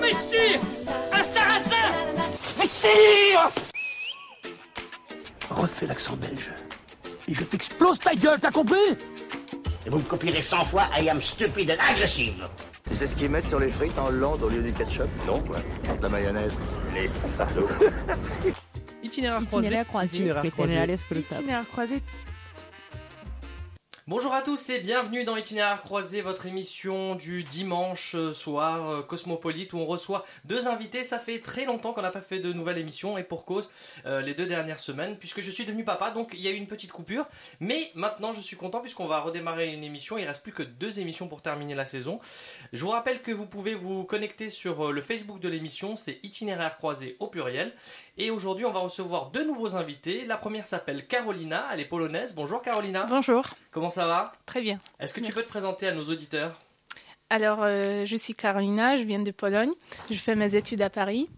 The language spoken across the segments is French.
Messire Un sarrasin Messire Refais l'accent belge. Et je t'explose ta gueule, t'as compris? Et vous me copierez 100 fois I am stupid and aggressive. Tu sais ce qu'ils mettent sur les frites en Hollande au lieu du ketchup? Non, quoi. De la mayonnaise. Les salauds. Itinéraire croisé. Itinéraire croisé. Itinéraire croisé. Itinéraire croisé. Bonjour à tous et bienvenue dans Itinéraire croisé, votre émission du dimanche euh, soir euh, cosmopolite où on reçoit deux invités. Ça fait très longtemps qu'on n'a pas fait de nouvelle émission et pour cause euh, les deux dernières semaines puisque je suis devenu papa donc il y a eu une petite coupure. Mais maintenant je suis content puisqu'on va redémarrer une émission. Il reste plus que deux émissions pour terminer la saison. Je vous rappelle que vous pouvez vous connecter sur le Facebook de l'émission, c'est Itinéraire croisé au pluriel. Et aujourd'hui on va recevoir deux nouveaux invités. La première s'appelle Carolina, elle est polonaise. Bonjour Carolina. Bonjour, Comment ça va? Très bien. Est-ce que tu peux te présenter à nos auditeurs? Alors, euh, je suis Carolina, je viens de Pologne. Je fais mes études à Paris.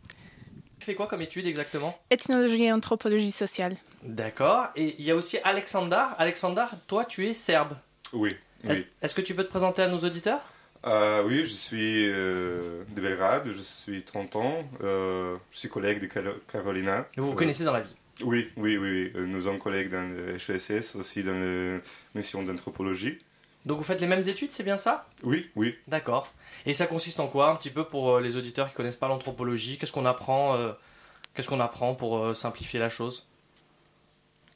Tu fais quoi comme étude exactement? Ethnologie et anthropologie sociale. D'accord. Et il y a aussi Alexandar. Alexandar, toi tu es serbe. Oui. Est-ce que tu peux te présenter à nos auditeurs? Euh, oui, je suis euh, de Belgrade, je suis 30 ans, euh, je suis collègue de Caro- Carolina. Vous vous connaissez dans la vie? Oui, oui, oui, oui. Nous sommes collègues dans le HESS, aussi dans la mission d'anthropologie. Donc vous faites les mêmes études, c'est bien ça? Oui, oui. D'accord. Et ça consiste en quoi un petit peu pour les auditeurs qui connaissent pas l'anthropologie? Qu'est-ce qu'on apprend Qu'est-ce qu'on apprend pour simplifier la chose?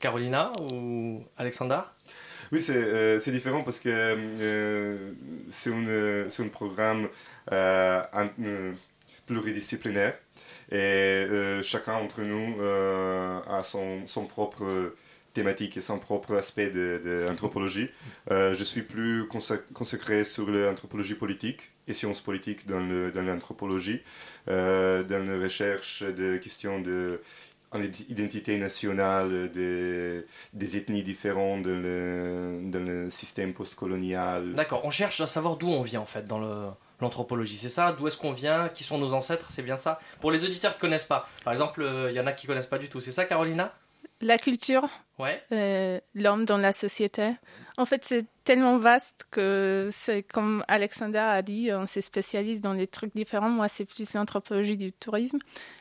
Carolina ou Alexandar? Oui, c'est euh, différent parce que euh, c'est un programme euh, euh, pluridisciplinaire et euh, chacun d'entre nous a son, son propre thématique et son propre aspect de, de. Euh, je suis plus consac- consacré sur l'anthropologie politique et sciences politiques dans dans l'anthropologie, euh, dans la recherche de questions de en ident- identité nationale des, des ethnies différentes dans le, dans le système postcolonial. D'accord, on cherche à savoir d'où on vient en fait dans le- l'anthropologie, c'est ça D'où est-ce qu'on vient Qui sont nos ancêtres C'est bien ça Pour les auditeurs qui connaissent pas, par exemple, euh, il y en a qui connaissent pas du tout, c'est ça Carolina? La culture, Ouais. euh, l'homme dans la société? En fait, c'est tellement vaste que c'est comme Alexander a dit, on se spécialise dans des trucs différents. Moi, c'est plus l'anthropologie du tourisme.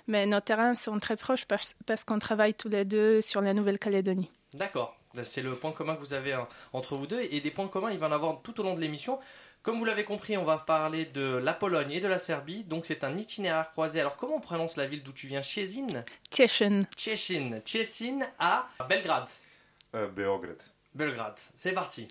Mais nos terrains sont très proches parce, parce qu'on travaille tous les deux sur la Nouvelle-Calédonie. D'accord, c'est le point commun que vous avez hein, entre vous deux et des points communs il va en avoir tout au long de l'émission. Comme vous l'avez compris, on va parler de la Pologne et de la Serbie, donc c'est un itinéraire croisé. Alors comment on prononce la ville d'où tu viens? Tieshin. Szczecin. Szczecin à Belgrade. Euh, Beograd. Belgrade. C'est parti.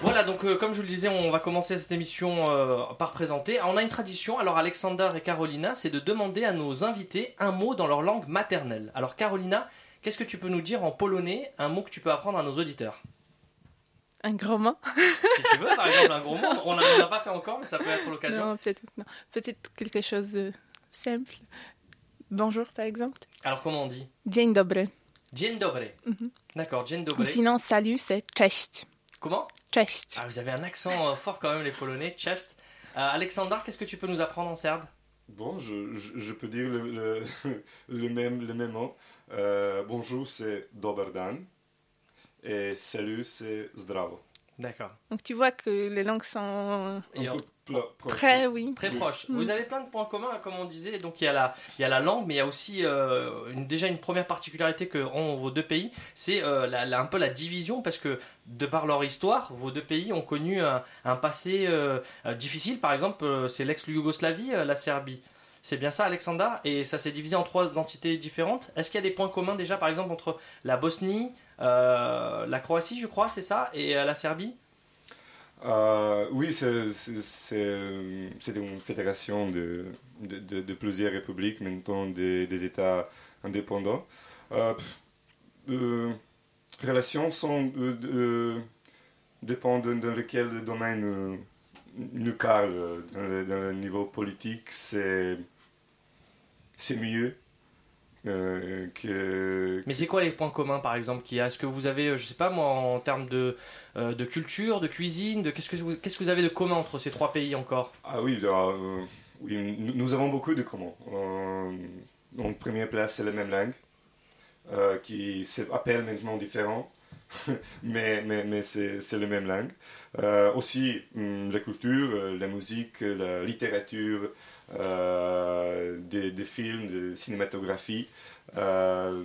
Voilà, donc euh, comme je vous le disais, on va commencer cette émission euh, par présenter. Alors, on a une tradition, alors Alexander et Carolina, c'est de demander à nos invités un mot dans leur langue maternelle. Alors Carolina, qu'est-ce que tu peux nous dire en polonais, un mot que tu peux apprendre à nos auditeurs? Un grand mot Si tu veux, par exemple, un gros mot, on n'a pas fait encore, mais ça peut être l'occasion. Non, peut-être non. Peut-être quelque chose de simple. Bonjour, par exemple. Alors comment on dit? Dzień dobry. Dzień dobry. Mhm. D'accord, dzień Ou dobry. sinon, salut, c'est cześć. Comment? Cześć. Ah, vous avez un accent euh, fort quand même, les polonais, chest. Euh, Alexander, qu'est-ce que tu peux nous apprendre en serbe? Bon, je, je, je peux dire le, le, le même, le même mot. Euh, bonjour, c'est dobar dan. Et salut, c'est zdravo. D'accord. Donc tu vois que les langues sont Un peu proche. près, oui. Très Oui. proche. Mm. Vous avez plein de points communs, comme on disait. Donc il y a la, il y a la langue, mais il y a aussi euh, une- déjà une première particularité que ont vos deux pays, c'est euh, la- la- un peu la division, parce que de par leur histoire, vos deux pays ont connu un, un passé euh, difficile. Par exemple, euh, c'est l'ex-Yougoslavie, euh, la Serbie. C'est bien ça, Alexander Et ça s'est divisé en trois entités différentes. Est-ce qu'il y a des points communs déjà, par exemple, entre la Bosnie, euh, la Croatie, je crois, c'est ça, et euh, la Serbie? Euh, oui, c'est- une fédération de, de, de- de plusieurs républiques, maintenant des, des États indépendants. Euh, euh, relations sont euh, de- dépendent de, de lequel domaine nous parle. Dans le, dans le niveau politique, c'est mieux euh, que... Mais c'est quoi les points communs par exemple qu'il y a? Est-ce que vous avez, euh, je sais pas moi, en termes de, euh, de culture, de cuisine, de qu'est-ce que vous qu'est-ce que vous avez de commun entre ces trois pays encore? Ah oui, euh, oui, nous, avons beaucoup de communs. En première place, c'est la même langue, qui s'appelle maintenant différent. mais, mais, mais c'est c'est la même langue. Aussi, hum, la culture, la musique, la littérature, des, des films, de cinématographie. Euh,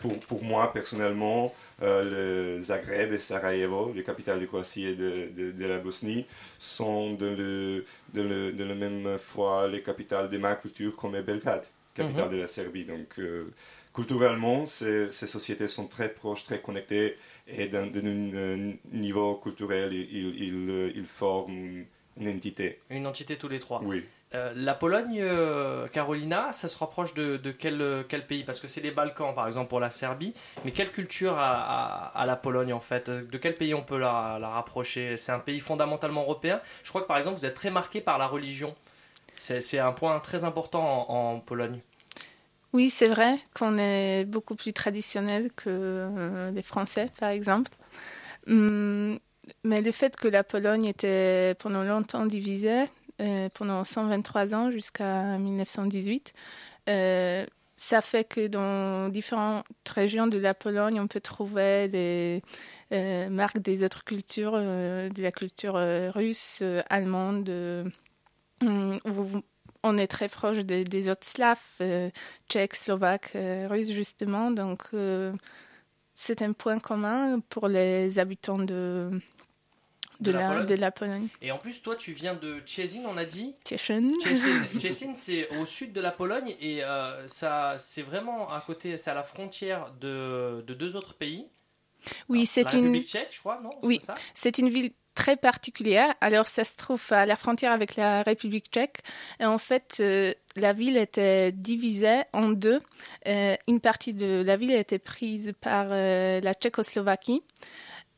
pour, pour moi, personnellement, euh, le Zagreb et Sarajevo, les capitales de Croatie et de, de, de la Bosnie, sont de, le, de, le, de la même fois les capitales de ma culture comme Belgrade, capitale de la Serbie. Donc, euh, culturellement, ces, ces sociétés sont très proches, très connectées, et d'un euh, niveau culturel, ils, ils, ils, euh, forment une entité. Une entité tous les trois. Oui. Euh, la Pologne, euh, Carolina, ça se rapproche de, euh, quel pays? Parce que c'est les Balkans, par exemple, pour la Serbie. Mais quelle culture a, la Pologne, en fait? De quel pays on peut la, rapprocher? C'est un pays fondamentalement européen. Je crois que, par exemple, vous êtes très marqué par la religion. C'est un point très important en, Pologne. Oui, c'est vrai qu'on est beaucoup plus traditionnel que les Français, par exemple. Hum, mais le fait que la Pologne était pendant longtemps divisée, euh, pendant 123 ans jusqu'à 1918, euh, ça fait que dans différentes régions de la Pologne, on peut trouver des euh, marques des autres cultures, de la culture russe, allemande, où on est très proche des- autres Slaves, tchèques, slovaques, russes justement. Donc c'est un point commun pour les habitants de, De de, la de la Pologne. Et en plus, toi, tu viens de Cieszyn, on a dit. Cieszyn, Cieszyn, c'est au sud de la Pologne et euh, ça, c'est vraiment à côté, c'est à la frontière de, de deux autres pays. Oui, c'est une, République tchèque, je crois, non C'est Oui. c'est une ville très particulière. Alors, ça se trouve à la frontière avec la République tchèque. Et en fait, euh, la ville était divisée en deux. Euh, une partie de la ville été prise par euh, la Tchécoslovaquie.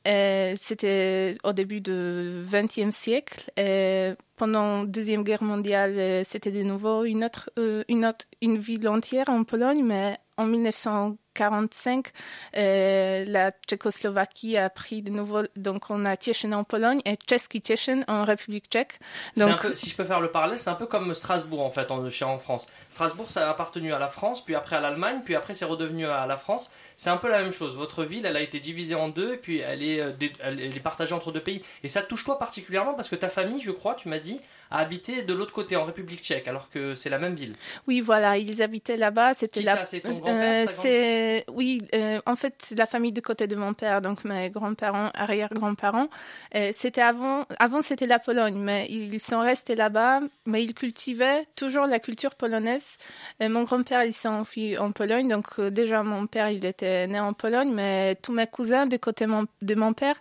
Euh, C'était au début du XXe siècle. Et pendant la Deuxième Guerre mondiale, euh, c'était de nouveau une autre, euh, une autre, une ville entière en Pologne, mais en 1945, euh, la Tchécoslovaquie a pris de nouveau, donc on a Cieszyn en Pologne et Czeski Cieszyn en République tchèque. Un Donc, peu, si je peux faire le parallèle, c'est un peu comme Strasbourg en fait, en, en France. Strasbourg, ça a appartenu à la France, puis après à l'Allemagne, puis après c'est redevenu à la France. C'est un peu la même chose. Votre ville, elle a été divisée en deux, et puis elle est, euh, elle est partagée entre deux pays. Et ça touche toi particulièrement parce que ta famille, je crois, tu m'as dit, a habité de l'autre côté, en République tchèque, alors que c'est la même ville. oui, voilà, ils habitaient là-bas. C'était la- ça C'est ton grand-père Euh, grand- c'est oui, euh, en fait, la famille du côté de mon père, donc mes grands-parents, arrière-grands-parents, euh, c'était avant, avant c'était la Pologne, mais ils sont restés là-bas, mais ils cultivaient toujours la culture polonaise. Euh, mon grand-père, il s'est enfui en Pologne, donc euh, déjà mon père, il était né en Pologne, mais tous mes cousins du côté mon- de mon père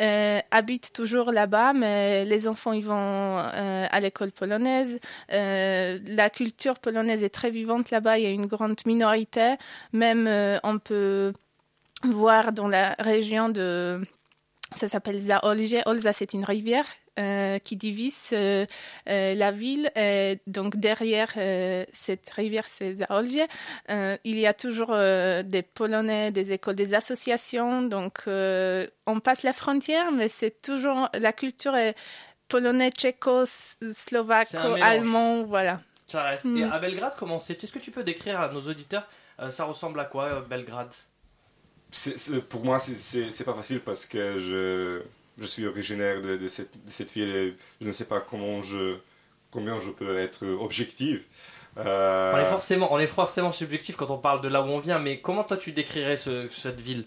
euh, habitent toujours là-bas, mais les enfants, ils vont euh, à l'école polonaise. Euh, la culture polonaise est très vivante là-bas. Il y a une grande minorité. Même euh, on peut voir dans la région de ça s'appelle Zaolzie. Olza, c'est une rivière euh, qui divise euh, euh, la ville. Et donc derrière euh, cette rivière, c'est Zaolzie. Euh, il y a toujours euh, des Polonais, des écoles, des associations. Donc euh, on passe la frontière, mais c'est toujours la culture est polonais, tchéco, slovaque, allemand, voilà. Ça reste. Mm. Et à Belgrade, comment c'est? Est-ce que tu peux décrire à nos auditeurs? Euh, ça ressemble à quoi euh, Belgrade? Pour moi, c'est- pas facile parce que je, je suis originaire de, de cette, de cette ville et je ne sais pas comment je, combien je peux être objectif. Euh, On est forcément, on est forcément subjectif quand on parle de là où on vient, mais comment toi tu décrirais ce- cette ville?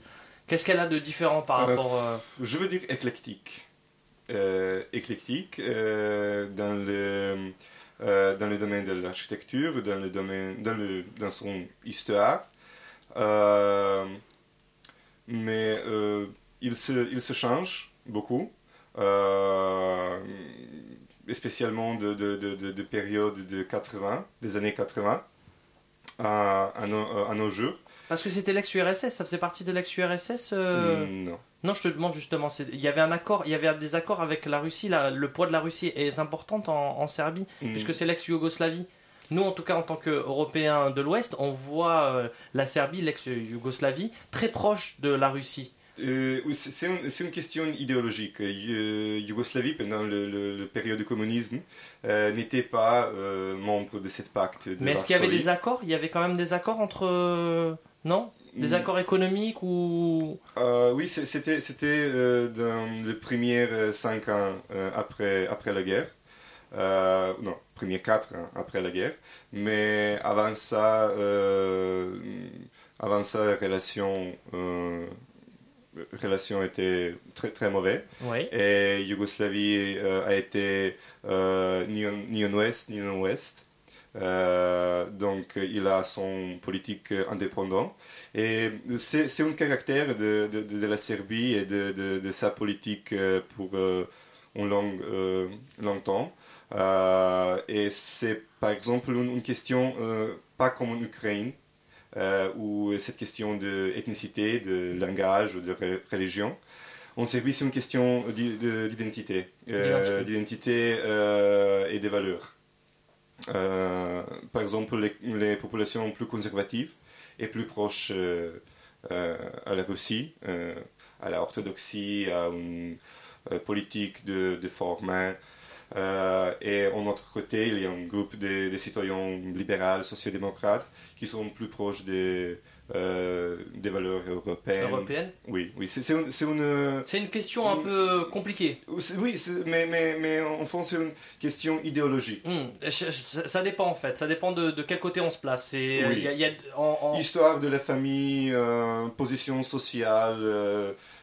Qu'est-ce qu'elle a de différent par Euh, rapport euh, Je veux dire éclectique. Euh, éclectique euh, dans, le, euh, dans le domaine de l'architecture, dans, le domaine, dans, le, dans son histoire. Mais il, se, il se change beaucoup, spécialement de, de, de, de, de période de 80, des années 80 nos, à nos jours. Parce que c'était l'ex-URSS, ça faisait partie de l'ex-URSS euh, Non. Non, je te demande justement, il y avait un accord, il y avait des accords avec la Russie, là, le poids de la Russie est important en, en Serbie, Mm. puisque c'est l'ex-Yougoslavie. Nous, en tout cas, en tant qu'Européens de l'Ouest, on voit euh, la Serbie, l'ex-Yougoslavie, très proche de la Russie. Euh, c'est une, question idéologique. Euh, Yougoslavie, pendant le, le- le période du communisme, euh, n'était pas euh, membre de cette pacte. De Mais est-ce qu'il y avait des accords? Il y avait quand même des accords entre... euh, Non? Des accords économiques ou oui, c'était c'était dans les premiers euh, cinq ans après, après la guerre. Euh, non, premiers quatre ans après la guerre. Mais avant ça, euh, avant ça, la relation, euh, relation était très très mauvaise. Oui. Et Yougoslavie euh, a été euh, ni, en, ni en ouest ni en ouest. Euh, donc il a son politique indépendant. Et c'est c'est un caractère de, de, de la Serbie et de, de, de sa politique euh, pour un long, longtemps. Et c'est par exemple une, une question, pas comme en Ukraine, euh, où cette question d'ethnicité, de langage, de re- religion. En Serbie, c'est une question de- d'identité, euh, d'identité euh, et des valeurs. Euh, par exemple, les, les populations plus conservatives et plus proches euh, euh, à la Russie, euh, à la orthodoxie, à une euh, politique de, de format. Euh, et en autre côté, il y a un groupe de, de citoyens libéraux, sociodémocrates, qui sont plus proches des, euh, des valeurs européennes. européenne Oui, oui, c'est une, une- une question un peu compliquée. Oui, mais, mais, mais en fond, c'est une question idéologique. Je- Ça dépend en fait, ça dépend de, de quel côté on se place. C'est, Oui. il y a- il y a- en- en- Histoire de la famille, euh, position sociale,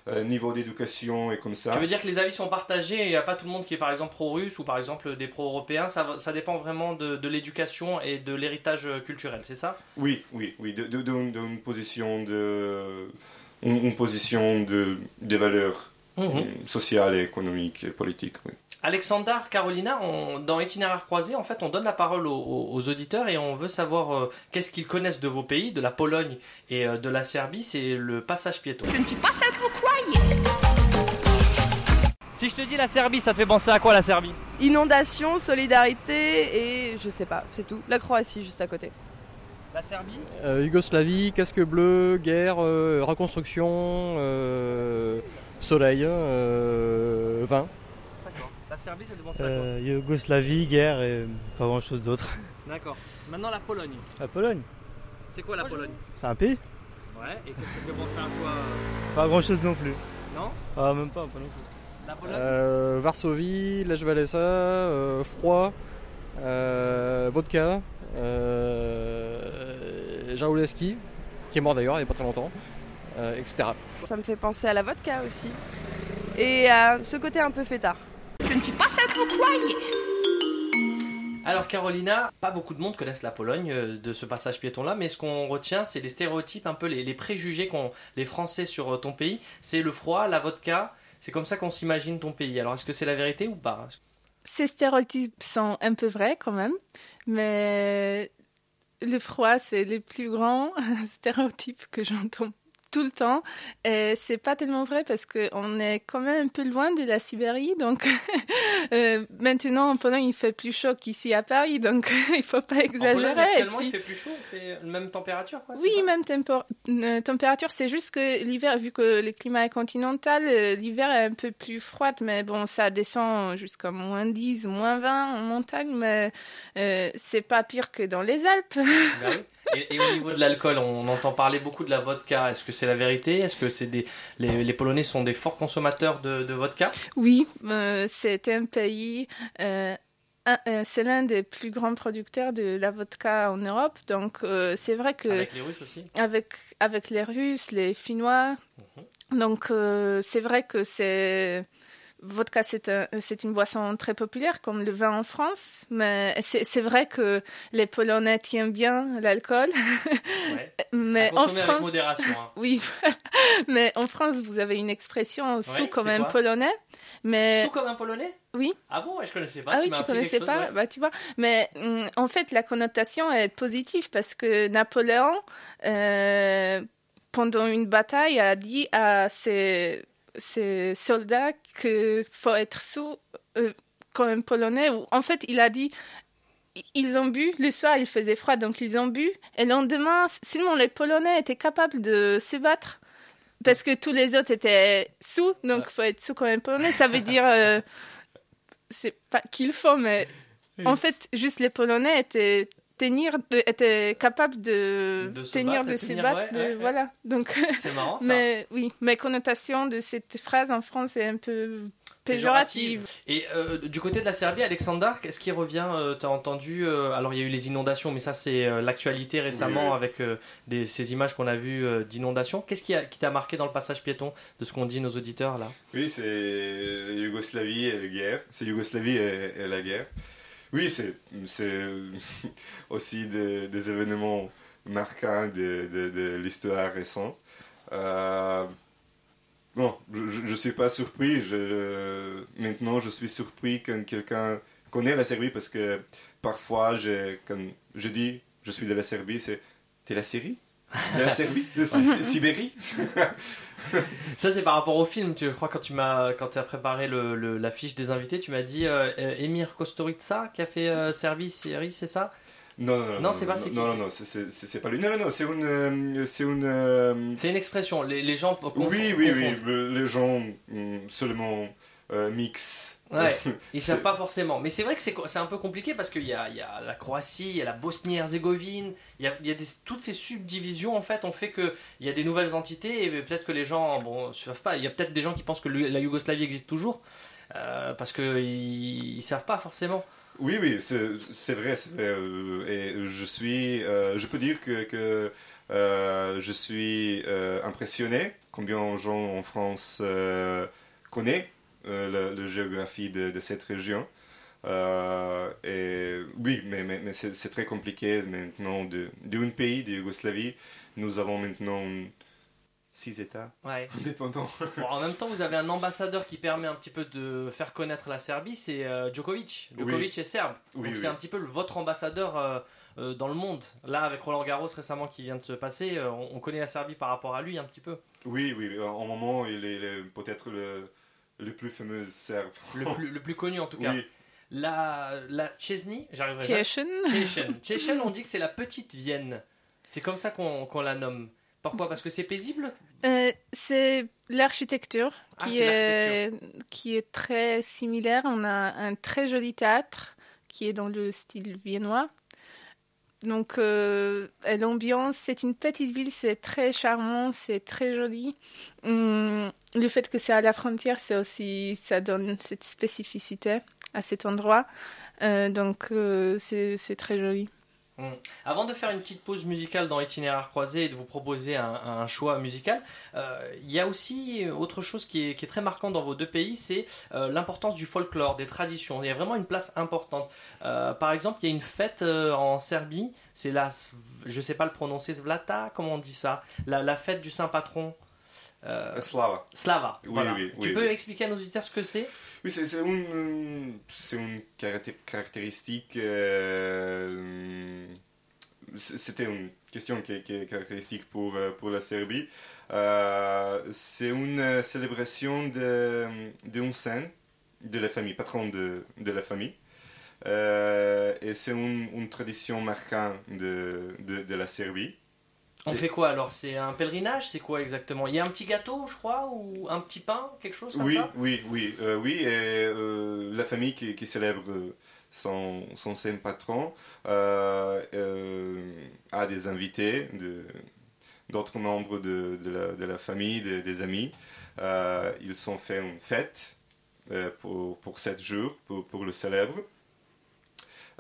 euh, niveau d'éducation et comme ça. Tu veux dire que les avis sont partagés et il n'y a pas tout le monde qui est par exemple pro-russe ou par exemple des pro-européens, ça, ça dépend vraiment de, de l'éducation et de l'héritage euh, culturel, c'est ça? Oui, oui, oui, de- de- d'une d'une position de, une, une position de, des valeurs euh, sociales économiques et politiques. Oui. Alexandre, Carolina, on- dans Itinéraire croisé, en fait, on donne la parole aux, aux- aux auditeurs et on veut savoir euh, qu'est-ce qu'ils connaissent de vos pays, de la Pologne et euh, de la Serbie, c'est le passage piéton. Je ne suis pas celle que vous croyez. Si je te dis la Serbie, ça te fait penser à quoi la Serbie? Inondation, solidarité et je sais pas, c'est tout. La Croatie juste à côté. La Serbie? Euh, Yougoslavie, casque bleu, guerre, euh, reconstruction, euh, soleil, euh, vin. La Serbie, ça à quoi Euh, Yougoslavie, guerre et pas grand chose d'autre. D'accord. Maintenant la Pologne. La Pologne, C'est quoi la Pologne? C'est un pays Ouais, et qu'est-ce que ça fait penser à quoi? Pas grand chose non plus. Non? Ah, même pas, pas non plus. La Pologne? Euh, Varsovie, Lech Walesa, euh, froid, euh, vodka, euh, Jarouleski, qui est mort d'ailleurs il n'y a pas très longtemps, euh, etc. Ça me fait penser à la vodka aussi. Et à ce côté un peu fêtard. Je ne suis pas celle que vous croyez. Alors Carolina, pas beaucoup de monde connaissent la Pologne euh, de ce passage piéton-là, mais ce qu'on retient, c'est les stéréotypes, un peu les, les préjugés qu'ont les Français sur euh, ton pays. C'est le froid, la vodka, c'est comme ça qu'on s'imagine ton pays. Alors est-ce que c'est la vérité ou pas? Ces stéréotypes sont un peu vrais quand même, mais le froid, c'est le plus grand stéréotype que j'entends tout le temps. Et c'est pas tellement vrai parce qu'on est quand même un peu loin de la Sibérie. Donc euh, maintenant, en Pologne, il fait plus chaud qu'ici à Paris. Donc il faut pas En Pologne, exagérer. Actuellement, puis- il fait plus chaud, il fait la même température quoi, oui, même euh, température. C'est juste que l'hiver, vu que le climat est continental, euh, l'hiver est un peu plus froid. Mais bon, ça descend jusqu'à moins 10, moins 20 en montagne. Mais c'est pas pire que dans les Alpes. Bah et, et au niveau de l'alcool, on entend parler beaucoup de la vodka. Est-ce que c'est la vérité? Est-ce que c'est des les, les Polonais sont des forts consommateurs de, de vodka? Oui, euh, c'est un pays. euh, euh, c'est l'un des plus grands producteurs de la vodka en Europe. Donc, euh, c'est vrai que. Avec les Russes aussi? avec, avec les Russes, les Finnois. Donc, euh, c'est vrai que c'est. Vodka, c'est un- une boisson très populaire, comme le vin en France. Mais c'est vrai que les Polonais tiennent bien l'alcool. Ouais. mais À en avec France. modération. hein. Oui, mais en France, vous avez une expression sous Ouais, comme un Polonais. Mais Sous comme un Polonais oui. Ah bon, je connaissais pas. Ah tu oui, tu connaissais pas, chose, ouais. bah tu vois. Mais hum, en fait, la connotation est positive parce que Napoléon, euh, pendant une bataille, a dit à ses, ses soldats qu'il faut être sous euh, comme un Polonais. En fait, il a dit ils ont bu, le soir il faisait froid, donc ils ont bu. Et le lendemain, sinon les Polonais étaient capables de se battre. Parce que tous les autres étaient sous, donc il faut être sous comme un Polonais. Ça veut dire, euh, c'est pas qu'il faut, mais en fait, juste les Polonais étaient tenir, de- était capable de, De se tenir, battre de se tenir, battre, ouais, de- ouais, ouais. voilà. Donc, C'est marrant ça. mais oui, mes connotations de cette phrase en France est un peu péjorative. Et euh, du côté de la Serbie, Alexander, qu'est-ce qui revient euh, T'as entendu euh, Alors il y a eu les inondations, mais ça c'est euh, l'actualité récemment Oui, avec euh, des, ces images qu'on a vues euh, d'inondations. Qu'est-ce qui a- qui t'a marqué dans le passage piéton de ce qu'ont dit nos auditeurs là? Oui, c'est Yougoslavie et la guerre. C'est Yougoslavie et, et la guerre. Oui, c'est aussi des, des événements marquants de, de, l'histoire récente. Euh, bon, je ne suis pas surpris. Je, maintenant, je suis surpris quand quelqu'un connaît la Serbie parce que parfois, je, quand je dis je suis de la Serbie, c'est T'es la Syrie? De la Serbie De Si- Si- Sibérie Ça c'est par rapport au film. Tu je crois quand tu m'as quand as préparé le, le- la fiche des invités, tu m'as dit euh, euh, Emir Kosturica qui a fait euh, Serbie, Syrie, c'est ça? Non, non, non. Non, c'est pas c'est Non, non, non, c'est- pas lui. Non, non, non, c'est une. euh, C'est une. euh, C'est une expression. Les, les gens confondent- oui, oui, oui. confondent. euh, Les gens hum, seulement euh, mix. Ouais, ils savent pas forcément. Mais c'est vrai que c'est un peu compliqué parce qu'il y y a la Croatie, il y a la Bosnie-Herzégovine, il y a, il y a des- toutes ces subdivisions en fait ont fait qu'il y a des nouvelles entités et peut-être que les gens bon, ne savent pas. Il y a peut-être des gens qui pensent que la Yougoslavie existe toujours euh, parce qu'ils ne savent pas forcément. Oui, oui, c'est vrai, vrai. euh, et je suis. euh, je peux dire que. que euh, je suis impressionné combien de gens en France connaissent la, la géographie de, de cette région. Euh, et oui, mais, mais, mais c'est très compliqué maintenant. de- D'un pays, de Yougoslavie, nous avons maintenant six États Ouais. indépendants. Bon, en même temps, vous avez un ambassadeur qui permet un petit peu de faire connaître la Serbie, c'est euh, Djokovic. Djokovic Oui. est serbe. Oui, Donc oui. c'est un petit peu le- votre ambassadeur euh, euh, dans le monde. Là, avec Roland Garros récemment qui vient de se passer, euh, on, on connaît la Serbie par rapport à lui un petit peu. Oui, oui, en moment, il est peut-être le, le plus fameux serbe. Le plus, le plus connu en tout cas. Oui. La, la Chesney, j'arriverai. Tiechen, on dit que c'est la petite Vienne. C'est comme ça qu'on qu'on la nomme. Pourquoi? Parce que c'est paisible? Euh, c'est l'architecture Ah, qui, c'est est, qui est très similaire. On a un très joli théâtre qui est dans le style viennois. Donc, euh, l'ambiance, c'est une petite ville, c'est très charmant, c'est très joli. Hum, le fait que c'est à la frontière, c'est aussi, ça donne cette spécificité à cet endroit. Euh, donc, euh, c'est très joli. Hmm. Avant de faire une petite pause musicale dans Itinéraire croisé et de vous proposer un, choix musical, euh, il y a aussi autre chose qui est, très marquant dans vos deux pays, c'est euh, l'importance du folklore, des traditions. Il y a vraiment une place importante. Euh, par exemple, il y a une fête en Serbie, c'est la, je sais pas le prononcer, Svlata, comment on dit ça? La, la fête du saint patron. Euh, Slava. Slava. Oui, voilà. oui, tu oui, peux expliquer à nos auditeurs ce que c'est? Oui, c'est une, c'est une caracté- caractéristique. euh, C'était une question qui est, qui est caractéristique pour, euh, pour la Serbie. Euh, c'est une célébration de- d'un saint de la famille, patron de, de la famille. Euh, et c'est une, une tradition marquante de, de, de la Serbie. On fait quoi alors? C'est un pèlerinage? C'est quoi exactement? Il y a un petit gâteau, je crois, ou un petit pain, quelque chose comme Oui, ça? oui, oui, euh, oui. Et euh, la famille qui, qui célèbre son, son saint patron euh, euh, a des invités, de- d'autres membres de, de, la, de la famille, de- des amis. Euh, ils ont fait une fête euh, pour, pour sept jours, pour, pour le célèbre.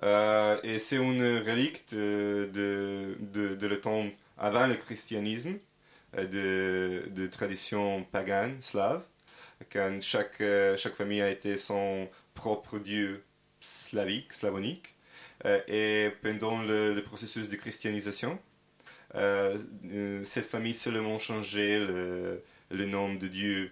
Euh, et c'est une relique de, de le temps avant le christianisme, euh, de, de tradition pagane, slave quand chaque, euh, chaque famille a été son propre dieu slavique, slavonique. Euh, et pendant le, le processus de christianisation, euh, cette famille seulement changeait le, le nom de dieu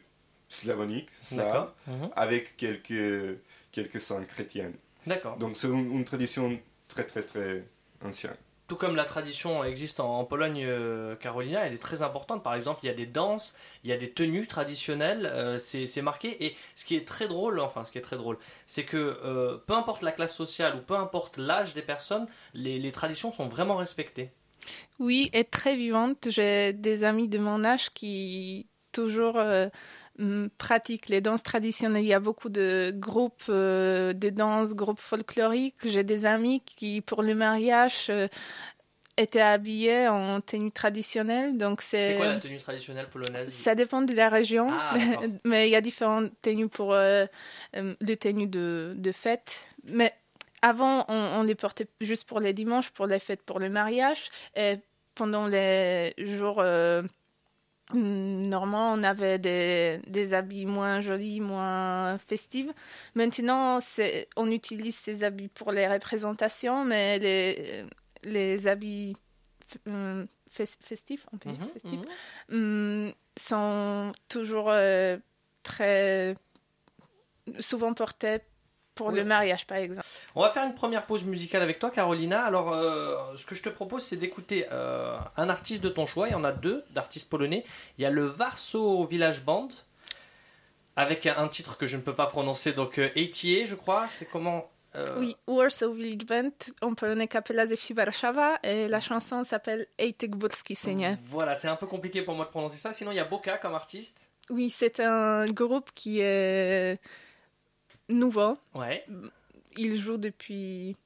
slavonique, slave. Mhm. avec quelques, quelques saints chrétiens. D'accord. Donc c'est une, une tradition très très très ancienne. Tout comme la tradition existe en, Pologne, euh, Carolina, elle est très importante. Par exemple, il y a des danses, il y a des tenues traditionnelles, euh, c'est marqué. Et ce qui est très drôle, enfin, ce qui est très drôle, c'est que euh, peu importe la classe sociale ou peu importe l'âge des personnes, les, les traditions sont vraiment respectées. Oui, et très vivante. J'ai des amis de mon âge qui toujours pratique les danses traditionnelles. Il y a beaucoup de groupes euh, de danse, groupes folkloriques. J'ai des amis qui, pour le mariage, euh, étaient habillés en tenue traditionnelle. Donc c'est. C'est quoi la tenue traditionnelle polonaise? Ça dépend de la région, Ah, mais il y a différentes tenues pour euh, les tenues de, de fête. Mais avant, on, on les portait juste pour les dimanches, pour les fêtes, pour le mariage. Et pendant les jours mm, normaux, on avait des, des habits moins jolis, moins festifs. Maintenant, on utilise ces habits pour les représentations, mais les, les habits fes- festifs, on peut dire Mhm, festifs, mhm. hum, sont toujours euh, très souvent portés pour Oui. le mariage, par exemple. On va faire une première pause musicale avec toi, Carolina. Alors, euh, ce que je te propose, c'est d'écouter euh, un artiste de ton choix. Il y en a deux d'artistes polonais. Il y a le Warsaw Village Band, avec un titre que je ne peux pas prononcer, donc euh, ATA, je crois. C'est comment euh, Oui, Warsaw Village Band, on polonais Kapela ze wsi Warszawa, et la chanson s'appelle Ejtek Górski Synie. Voilà, c'est un peu compliqué pour moi de prononcer ça. Sinon, il y a Boca comme artiste. Oui, c'est un groupe qui est nouveau. Ouais. Ils jouent depuis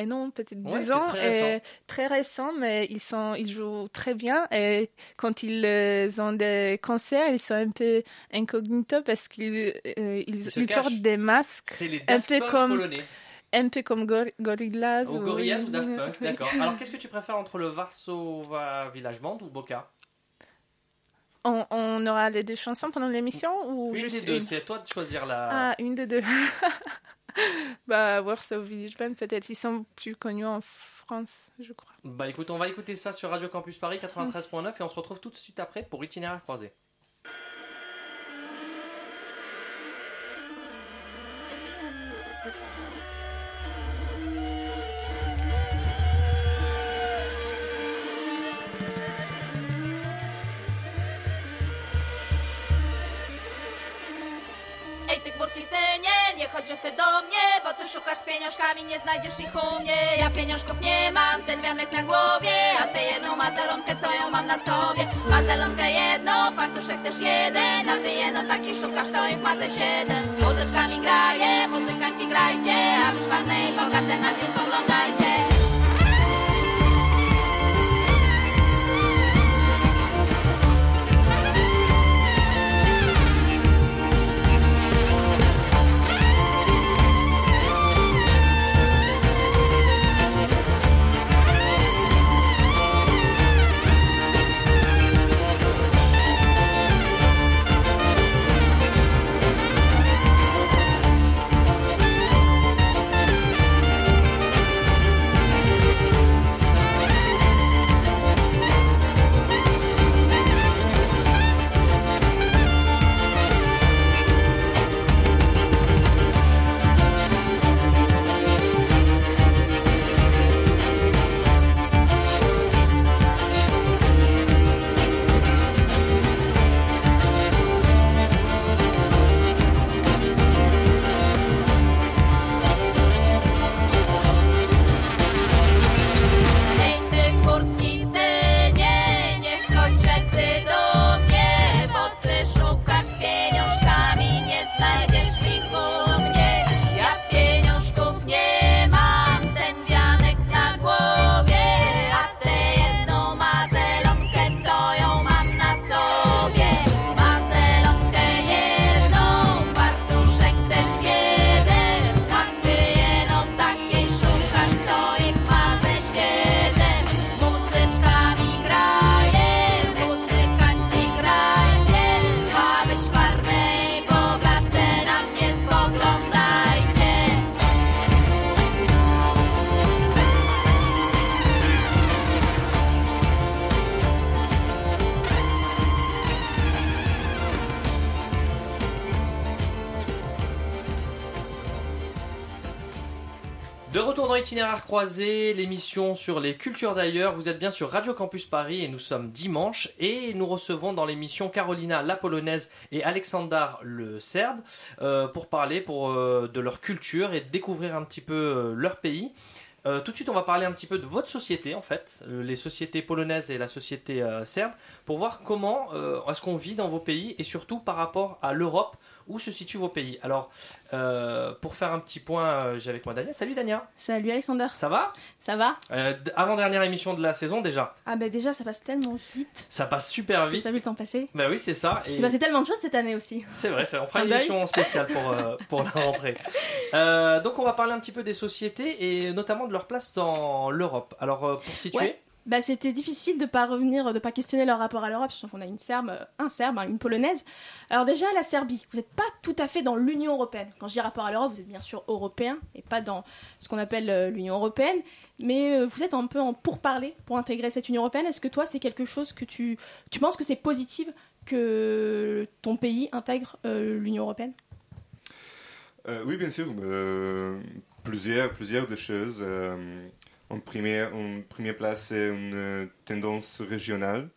et non, peut-être Ouais, deux ans, très et récent. très récent, mais ils sont, ils jouent très bien. Et quand ils euh, ont des concerts, ils sont un peu incognito parce qu'ils euh, ils, portent des masques, C'est les un Daft peu Punk comme polonais. un peu comme Gor- Gorillaz Ou Gorillaz ou Daft Punk, Oui. d'accord. Alors, qu'est-ce que tu préfères entre le Warsaw Village Band ou Boca? On, on aura les deux chansons pendant l'émission ou Une juste des deux, une? c'est à toi de choisir la. Ah, une des deux. bah, Warsaw Village Band, peut-être. Ils sont plus connus en France, je crois. Bah écoute, on va écouter ça sur Radio Campus Paris 93.9 et on se retrouve tout de suite après pour Itinéraire croisé. Synie, nie chodź że ty do mnie Bo tu szukasz z pieniążkami, nie znajdziesz ich u mnie. Ja pieniążków nie mam, ten wianek na głowie A tę jedną mazelonkę, co ją mam na sobie. Mazelonkę jedną, fartuszek też jeden A ty jedno taki szukasz, co ich ma ze siedem. Muzyczkami graje, muzykanci grajcie A wy szwarne i bogate na nie spoglądajcie De retour dans Itinéraire croisé, l'émission sur les cultures d'ailleurs. Vous êtes bien sur Radio Campus Paris et nous sommes dimanche et nous recevons dans l'émission Carolina la polonaise et Alexandar le serbe euh, pour parler pour, euh, de leur culture et découvrir un petit peu euh, leur pays. Tout de suite, on va parler un petit peu de votre société, en fait, les sociétés polonaises et la société serbe, pour voir comment est-ce qu'on vit dans vos pays et surtout par rapport à l'Europe, où se situent vos pays. Alors, euh, pour faire un petit point, euh, j'ai avec moi Dania. Salut Dania. Salut Alexander. Ça va? Ça va Euh, Avant-dernière émission de la saison déjà. Ah bah déjà ça passe tellement vite. Ça passe super J'ai vite. pas vu le temps passer. Bah oui, c'est ça. Il Et- s'est passé tellement de choses cette année aussi. C'est vrai, c'est- on fera Un une émission spéciale pour, euh, pour la rentrée. Donc on va parler un petit peu des sociétés et notamment de leur place dans l'Europe. Alors pour situer, Ouais. Bah c'était difficile de pas revenir, de pas questionner leur rapport à l'Europe, sachant qu'on a une Serbe, un Serbe, hein, une Polonaise. Alors déjà la Serbie, vous n'êtes pas tout à fait dans l'Union européenne. Quand je dis rapport à l'Europe, vous êtes bien sûr européen et pas dans ce qu'on appelle euh, l'Union européenne, mais euh, vous êtes un peu en pourparler pour intégrer cette Union européenne. Est-ce que toi c'est quelque chose que tu, tu penses que c'est positif que ton pays intègre euh, l'Union européenne? Oui, bien sûr. plusieurs, plusieurs choses. En, première, en première place, c'est une euh, tendance régionale.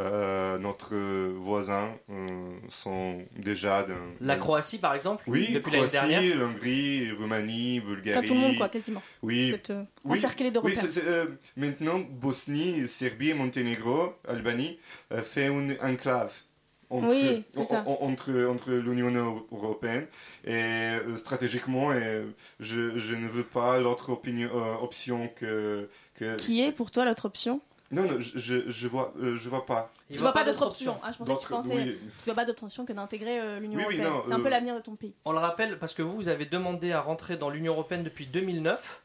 Euh, notre voisins euh, sont déjà dans... la Croatie par exemple, Oui, depuis l'année Croatie, dernière. l'Hongrie, Roumanie, Bulgarie. Enfin tout le monde quoi, quasiment. Oui. Vous êtes euh, Oui, oui d'Européens. c'est- c'est, euh, maintenant, Bosnie, Serbie, Monténégro, Albanie euh, fait une enclave entre, Oui, c'est en- ça. en- entre, entre l'Union euro- européenne et euh, stratégiquement, euh, je, je ne veux pas l'autre euh, option que, que... Qui est pour toi l'autre option? Non, non, je, je, je vois, euh, je vois pas. Tu vois pas d'autre option. Ah, je pensais que tu D'autres- pensais. oui. Tu vois pas d'autre option que d'intégrer euh, l'Union Oui, européenne. c'est un peu l'avenir de ton pays. On le rappelle parce que vous, vous avez demandé à rentrer dans l'Union européenne depuis 2009.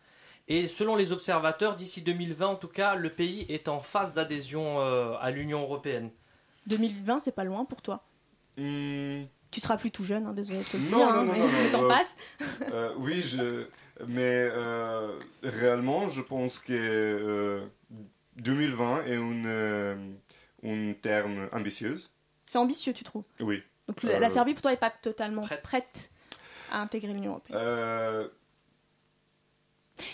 Et selon les observateurs, d'ici 2020 en tout cas, le pays est en phase d'adhésion euh, à l'Union européenne. 2020, c'est pas loin pour toi. Hmm, Tu seras plus tout jeune, hein, désolé de te le dire, Non, hein, non, non, mais non, le non, temps euh, passe. euh, oui, je, mais euh, réellement, je pense que euh, 2020 est une, euh, une terme ambitieuse. C'est ambitieux, tu trouves? Oui. Donc la- la Serbie, pour toi, est pas totalement prête, à intégrer l'Union européenne. euh,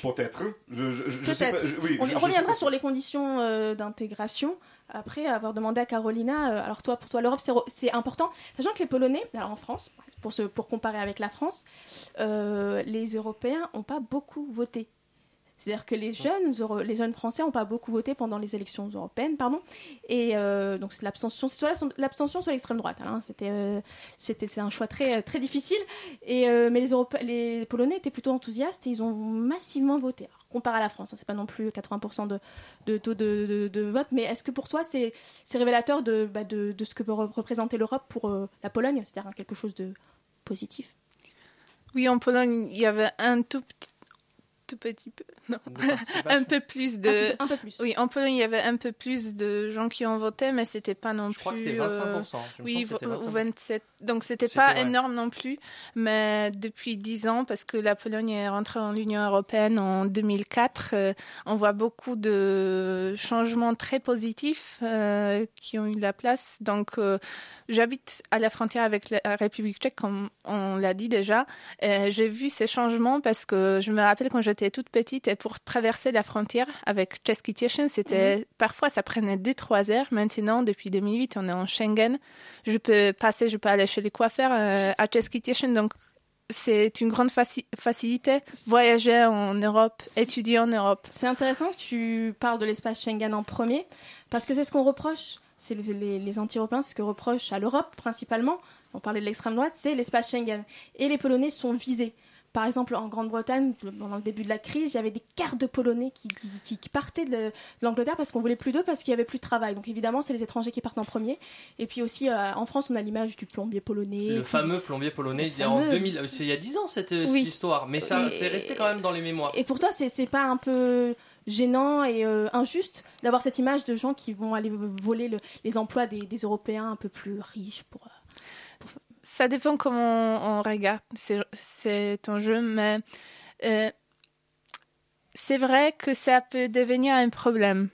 Peut-être. Je, je, je, Peut-être. oui, On reviendra sur les conditions euh, d'intégration après avoir demandé à Carolina. euh, alors toi, pour toi, l'Europe c'est important, sachant que les Polonais, alors en France, pour se pour comparer avec la France, euh, les Européens n'ont pas beaucoup voté. C'est-à-dire que les jeunes, les jeunes français n'ont pas beaucoup voté pendant les élections européennes, pardon. Et euh, donc c'est l'abstention, soit la- l'abstention, soit l'extrême droite. hein. C'était, euh, c'était, c'est un choix très, très difficile. Et euh, mais les, Europé- les Polonais étaient plutôt enthousiastes et ils ont massivement voté. Alors, comparé à la France, hein, c'est pas non plus 80% de, de taux de, de- de vote, mais est-ce que pour toi c'est, c'est révélateur de, bah, de, de ce que peut re- représenter l'Europe pour euh, la Pologne, c'est-à-dire quelque chose de positif? Oui, en Pologne, il y avait un tout petit, tout petit peu, non, un peu plus de. Un peu- un peu plus. Oui, en Pologne, il y avait un peu plus de gens qui ont voté, mais c'était pas non Je crois que plus. c'était 25%, je me oui, 25%. 27. Donc c'était pas ouais. énorme non plus, mais depuis 10 ans, parce que la Pologne est rentrée dans l'Union européenne en 2004, euh, on voit beaucoup de changements très positifs euh, qui ont eu la place. Donc euh, j'habite à la frontière avec la République tchèque, comme on l'a dit déjà. Euh, J'ai vu ces changements parce que je me rappelle quand j'étais toute petite et pour traverser la frontière avec Těšin, c'était Mhm. parfois ça prenait 2-3 heures. Maintenant, depuis 2008, on est en Schengen. Je peux passer, je peux aller chez les coiffeurs euh, à Těšin, donc c'est une grande faci- facilité. Voyager en Europe, étudier en Europe. C'est intéressant que tu parles de l'espace Schengen en premier, parce que c'est ce qu'on reproche, c'est les, les- les anti-européens, ce que reprochent à l'Europe principalement, on parlait de l'extrême droite, c'est l'espace Schengen. Et les Polonais sont visés. Par exemple, en Grande-Bretagne, pendant le début de la crise, il y avait des quarts de Polonais qui, qui- qui partaient de, de l'Angleterre parce qu'on voulait plus d'eux, parce qu'il y avait plus de travail. Donc évidemment, c'est les étrangers qui partent en premier. Et puis aussi, euh, en France, on a l'image du plombier polonais. Le qui- fameux plombier polonais, il y a en fameux. 2000, c'est il y a 10 ans cette, euh, Oui. cette histoire, mais ça c'est resté quand même dans les mémoires. Et pour toi, c'est c'est pas un peu gênant et euh, injuste d'avoir cette image de gens qui vont aller voler le- les emplois des, des Européens un peu plus riches pour. euh, Ça dépend comment on regarde cet enjeu, mais euh, c'est vrai que ça peut devenir un problème.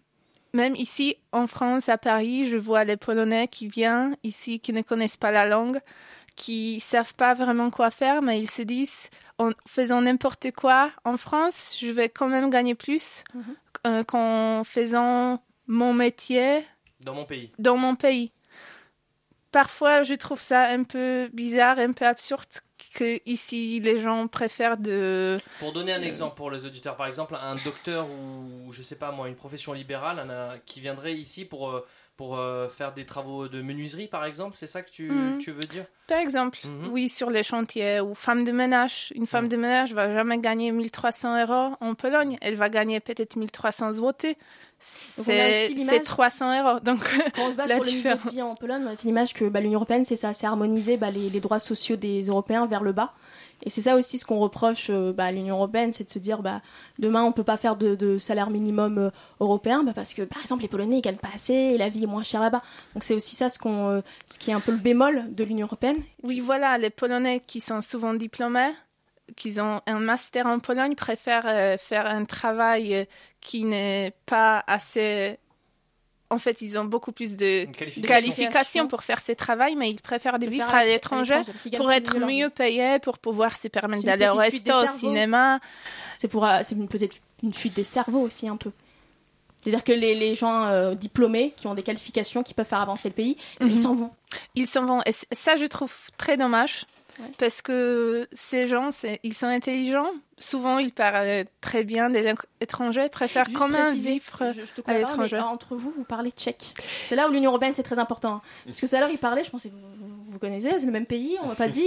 Même ici, en France, à Paris, je vois les Polonais qui viennent ici, qui ne connaissent pas la langue, qui savent pas vraiment quoi faire, mais ils se disent, en faisant n'importe quoi en France, je vais quand même gagner plus euh, qu'en faisant mon métier Dans mon pays. dans mon pays. Parfois, je trouve ça un peu bizarre, un peu absurde que ici les gens préfèrent de. Pour donner un exemple pour les auditeurs, par exemple, un docteur ou je sais pas moi, une profession libérale un, euh, qui viendrait ici pour, euh, pour euh, faire des travaux de menuiserie, par exemple, c'est ça que tu, Mhm. tu veux dire? Par exemple, Mhm. oui, sur les chantiers ou femme de ménage. Une femme de ménage va jamais gagner 1300 euros en Pologne. Elle va gagner peut-être 1300 zloty. C'est aussi l'image- c'est 300 euros. Donc, Quand on se base la sur le niveau différence. de vie en Pologne, c'est l'image que bah, l'Union européenne, c'est ça, c'est harmoniser bah, les, les droits sociaux des Européens vers le bas. Et c'est ça aussi ce qu'on reproche euh, bah, à l'Union européenne, c'est de se dire bah, demain on peut pas faire de, de salaire minimum euh, européen bah, parce que par exemple les Polonais ils gagnent pas assez et la vie est moins chère là-bas. Donc c'est aussi ça ce, qu'on, euh, ce qui est un peu le bémol de l'Union européenne. Oui, voilà, les Polonais qui sont souvent diplômés, qui ont un master en Pologne, préfèrent euh, faire un travail euh, qui n'est pas assez. En fait, ils ont beaucoup plus de qualification. qualifications pour faire ce travail, mais ils préfèrent de Le vivre à l'étranger pour être mieux payés, pour pouvoir se permettre d'aller au resto, au cinéma. C'est pour, euh, c'est peut-être une fuite des cerveaux aussi un peu. C'est-à-dire que les, les gens euh, diplômés qui ont des qualifications qui peuvent faire avancer le pays, Mhm. ils s'en vont. Ils s'en vont. Et ça, je trouve très dommage. Parce que ces gens, ils sont intelligents. Souvent, ils parlent très bien des étrangères, préfèrent Juste quand même vivre je- à l'étranger. Entre vous, vous parlez tchèque. C'est là où l'Union européenne c'est très important. hein. Parce que tout à l'heure, il parlait, je pensais, vous, vous- vous connaissez, c'est le même pays, on m'a pas dit.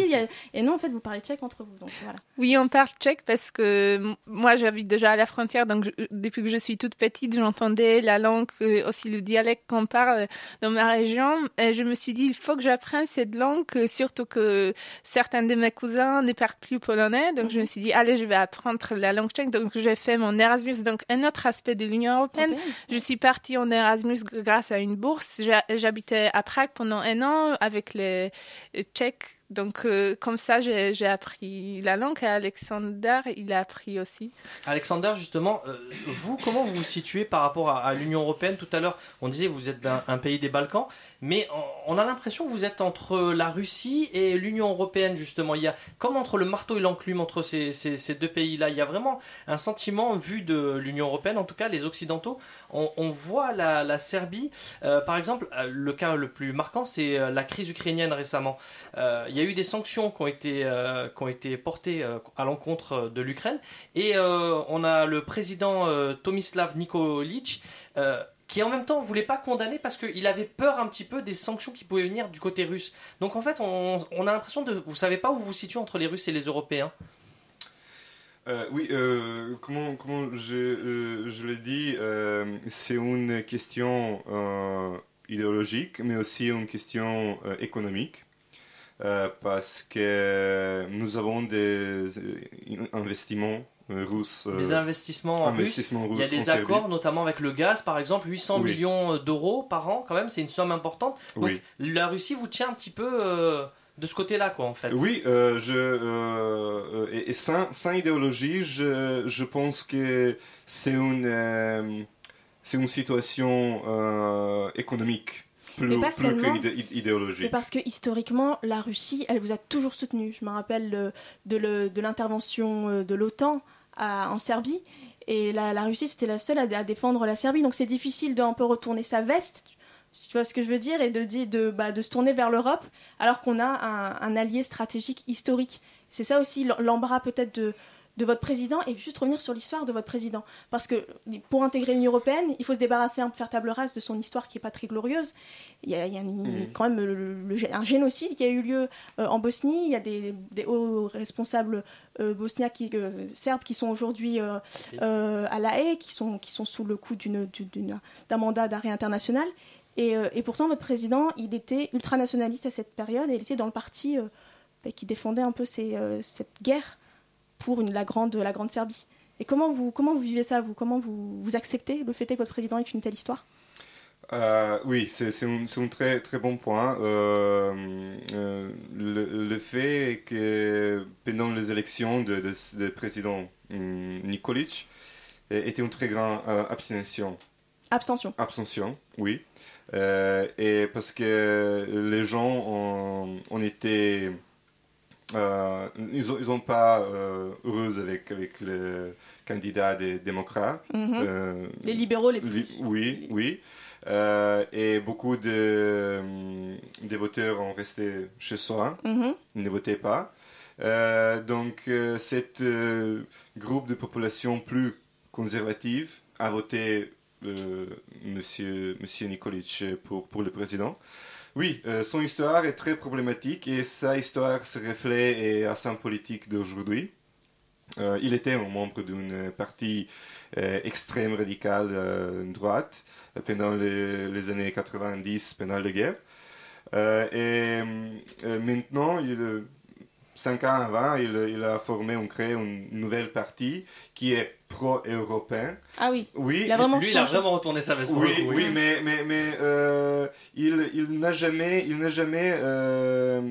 Et non, en fait, vous parlez tchèque entre vous. Donc voilà. Oui, on parle tchèque parce que moi, j'habite déjà à la frontière, donc je- depuis que je suis toute petite, j'entendais la langue, euh, aussi le dialecte qu'on parle dans ma région. Et je me suis dit, il faut que j'apprenne cette langue, surtout que certains de mes cousins ne parlent plus polonais. Donc je me suis dit, allez, je vais apprendre la langue tchèque. Donc j'ai fait mon Erasmus. Donc un autre aspect de l'Union européenne, je suis partie en Erasmus grâce à une bourse. J'habitais à Prague pendant un an avec les euh, Tchèques. Donc, euh, comme ça, j'ai appris la langue et Alexander, il a appris aussi. Alexander, justement, euh, vous, comment vous vous situez par rapport à, l'Union européenne? Tout à l'heure, on disait vous êtes d'un un pays des Balkans, mais on, a l'impression que vous êtes entre la Russie et l'Union européenne, justement. Il y a comme entre le marteau et l'enclume entre ces, deux pays-là. Il y a vraiment un sentiment, vu de l'Union européenne, en tout cas les Occidentaux, on, voit la, Serbie. euh, par exemple, le cas le plus marquant, c'est la crise ukrainienne récemment. Il y a eu des sanctions qui ont été, euh, qui ont été portées euh, à l'encontre euh, de l'Ukraine. Et on a le président Tomislav Nikolic qui en même temps voulait pas condamner parce qu'il avait peur un petit peu des sanctions qui pouvaient venir du côté russe. Donc en fait, on, a l'impression de... Vous savez pas où vous vous situez entre les Russes et les Européens? Oui, euh, comment, comment je, je l'ai dit, c'est une question idéologique, mais aussi une question économique, euh, parce que nous avons des euh, investissements euh, russes. Des investissements, investissements russes. Il y a des Serbie. accords, notamment avec le gaz, par exemple, 800 Oui. millions d'euros par an, quand même, c'est une somme importante. Donc Oui. la Russie vous tient un petit peu de ce côté-là, quoi, en fait. Oui, euh, je, euh, et, et sans, sans idéologie, je, je pense que c'est une, euh, c'est une situation économique plus, Mais pas plus seulement. que idé- Mais idéologique. parce que historiquement, la Russie, elle vous a toujours soutenu. Je me rappelle de, l'intervention euh, de l'OTAN en Serbie. Et la, la Russie, c'était la seule à, à défendre la Serbie. Donc c'est difficile de un peu retourner sa veste. Tu vois ce que je veux dire Et de, bah, de se tourner vers l'Europe alors qu'on a un, un allié stratégique historique. C'est ça aussi l'em- l'embarras peut-être de, de votre président. Et juste revenir sur l'histoire de votre président. Parce que pour intégrer l'Union Européenne, il faut se débarrasser, un peu faire table rase de son histoire qui n'est pas très glorieuse. Il y a, il y a une- Mm. quand même le- le- le- un génocide qui a eu lieu euh, en Bosnie. Il y a des, des hauts responsables euh, bosniaques, euh, serbes, qui sont aujourd'hui à La Haye, qui sont, qui sont sous le coup d'un mandat d'arrêt international. Et, et pourtant, votre président, il était ultranationaliste à cette période et il était dans le parti qui défendait un peu ces, cette guerre pour une, la, grande, la grande Serbie. Et comment vous, comment vous vivez ça, vous? Comment vous, vous acceptez le fait que votre président ait une telle histoire? Euh, oui, c'est un, très, très bon point. Euh, euh, le, le fait que pendant les élections de, de, de président hum, Nikolic était une très grande abstention. Abstention. Abstention, oui. Et parce que les gens ont, ont été... euh, ils n'ont ils ont pas euh, heureux avec, avec le candidat des démocrates. Mhm. Euh, Les libéraux les plus. li- Oui, oui. Euh, et beaucoup de, hum, des voteurs ont resté chez soi, Mhm. ils ne votaient pas. Donc, cet groupe de population plus conservative a voté Monsieur, Monsieur Nikolic pour, pour le président. Oui, euh, son histoire est très problématique et sa histoire se reflète à sa politique d'aujourd'hui. Euh, il était un membre d'une partie euh, extrême radicale droite pendant les, les années 90, pendant la guerre. Et maintenant, il, cinq ans avant, il, il a formé, on crée une nouvelle partie qui est pro-européen. Ah oui. Oui. Il a vraiment Lui, il a vraiment retourné sa veste pour Oui, le coup, oui, mais, mais, mais euh, il, il n'a jamais, il n'a jamais euh,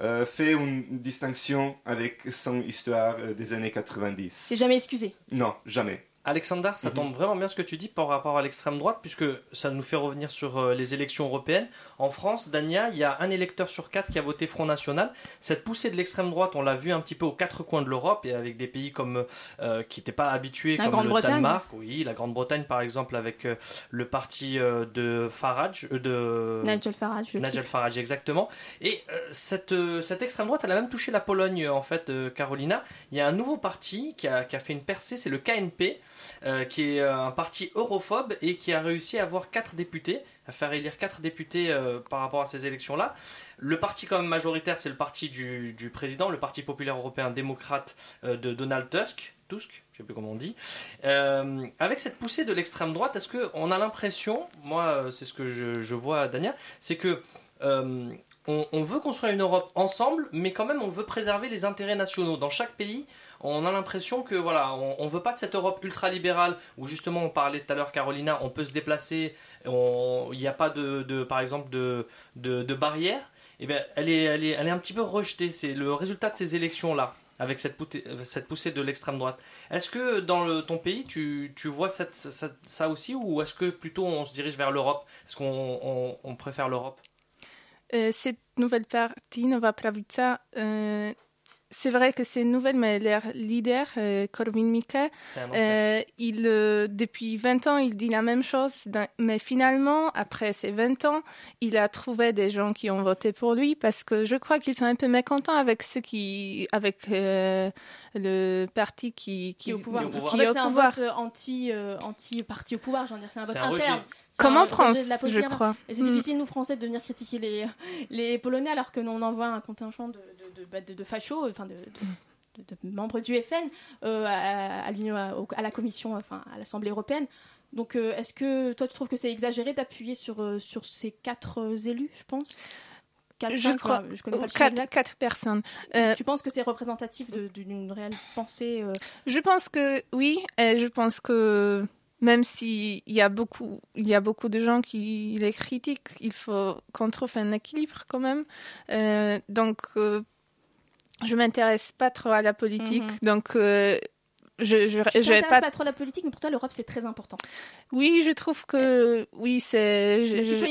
euh, fait une distinction avec son histoire des années 90. C'est jamais excusé. Non, jamais. Alexander, ça Mhm. tombe vraiment bien ce que tu dis par rapport à l'extrême droite, puisque ça nous fait revenir sur euh, les élections européennes. En France, Dania, il y a un électeur sur quatre qui a voté Front National. Cette poussée de l'extrême droite, on l'a vu un petit peu aux quatre coins de l'Europe et avec des pays comme euh, qui n'étaient pas habitués, La comme le. Danemark, oui, la Grande-Bretagne par exemple, avec euh, le parti euh, de Farage, euh, de Nigel Farage. Nigel type. Farage, exactement. Et euh, cette, euh, cette extrême droite, elle a même touché la Pologne, en fait, euh, Carolina. Il y a un nouveau parti qui a, qui a fait une percée, c'est le KNP, euh, qui est euh, un parti europhobe et qui a réussi à avoir quatre députés, à faire élire quatre députés euh, par rapport à ces élections-là. Le parti quand même majoritaire, c'est le parti du, président, le Parti populaire européen démocrate de Donald Tusk. Tusk, je sais plus comment on dit. Avec cette poussée de l'extrême droite, est-ce qu'on a l'impression, moi c'est ce que je, vois Dania, c'est que euh, on, on veut construire une Europe ensemble, mais quand même on veut préserver les intérêts nationaux. Dans chaque pays, on a l'impression que voilà, on, on veut pas de cette Europe ultralibérale où justement on parlait tout à l'heure Carolina, on peut se déplacer, il n'y a pas de, par exemple de, de, de barrière. Et bien, elle est, elle est, elle est un petit peu rejetée. C'est le résultat de ces élections là. Avec cette, poussée- cette poussée de l'extrême droite. Est-ce que dans ton pays, tu, tu vois ça aussi, ou est-ce que plutôt on se dirige vers l'Europe? Est-ce qu'on on- préfère l'Europe? Euh, cette nouvelle partie, Nova Pravica, euh, c'est vrai que c'est nouvelle, mais leur leader, euh, Korwin Mikke, euh, il, euh, depuis 20 ans, il dit la même chose, mais finalement, après ces 20 ans, il a trouvé des gens qui ont voté pour lui parce que je crois qu'ils sont un peu mécontents avec ceux qui, avec euh, le parti qui, Qui est au pouvoir. qui En est fait, au c'est un pouvoir. vote euh, anti, anti-parti au pouvoir, j'en dire. C'est un vote interne. Comme en France, la je crois. Et c'est Mm. difficile, nous, Français, de venir critiquer les, les Polonais alors que l'on envoie un contingent de, de, de, bah, de- fachos, enfin de, membres du FN euh, à, à l'Union, à, au- à la Commission, enfin à l'Assemblée européenne. Donc, euh, est-ce que toi, tu trouves que c'est exagéré d'appuyer sur, euh, sur ces quatre élus, je pense? Quatre, Je cinq, crois. je connais pas le chiffre Quatre, exact. quatre personnes. Euh, Tu penses que c'est représentatif d'une réelle pensée euh, Je pense que oui, je pense que même s'il y a beaucoup, il y a beaucoup de gens qui les critiquent, il faut qu'on trouve un équilibre quand même. Euh, donc, euh, je m'intéresse pas trop à la politique, Mhm. donc euh, je, je, Tu je vais t'intéresses pas. pas trop à la politique, mais pour toi, l'Europe, c'est très important. Oui, je trouve que oui, c'est.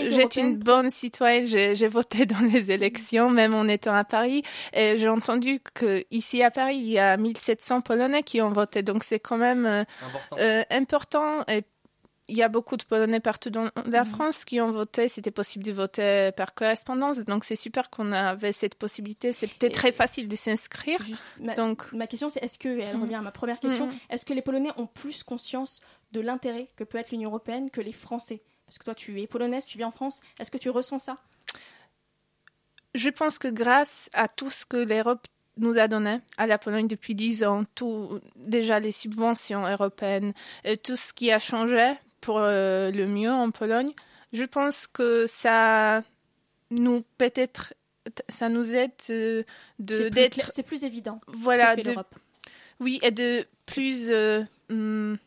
européenne, une bonne citoyenne. J'ai j'ai voté dans les élections, même en étant à Paris. Et j'ai entendu que ici à Paris, il y a 1700 Polonais qui ont voté. Donc c'est quand même euh, Important. euh, important. Et il y a beaucoup de Polonais partout dans la Mhm. France qui ont voté. C'était possible de voter par correspondance. Donc c'est super qu'on avait cette possibilité. C'était très facile de s'inscrire. Ma, Donc ma question, c'est est-ce que, et elle Mhm. revient à ma première question, Mhm. est-ce que les Polonais ont plus conscience de l'intérêt que peut être l'Union européenne que les Français? Parce que toi, tu es polonaise, tu vis en France. Est-ce que tu ressens ça? Je pense que grâce à tout ce que l'Europe nous a donné à la Pologne depuis dix ans, tout, déjà les subventions européennes, et tout ce qui a changé pour euh, le mieux en Pologne, je pense que ça nous peut-être ça nous aide euh, de d'être c'est plus évident ce que voilà fait de l'Europe. oui et de plus euh, hum,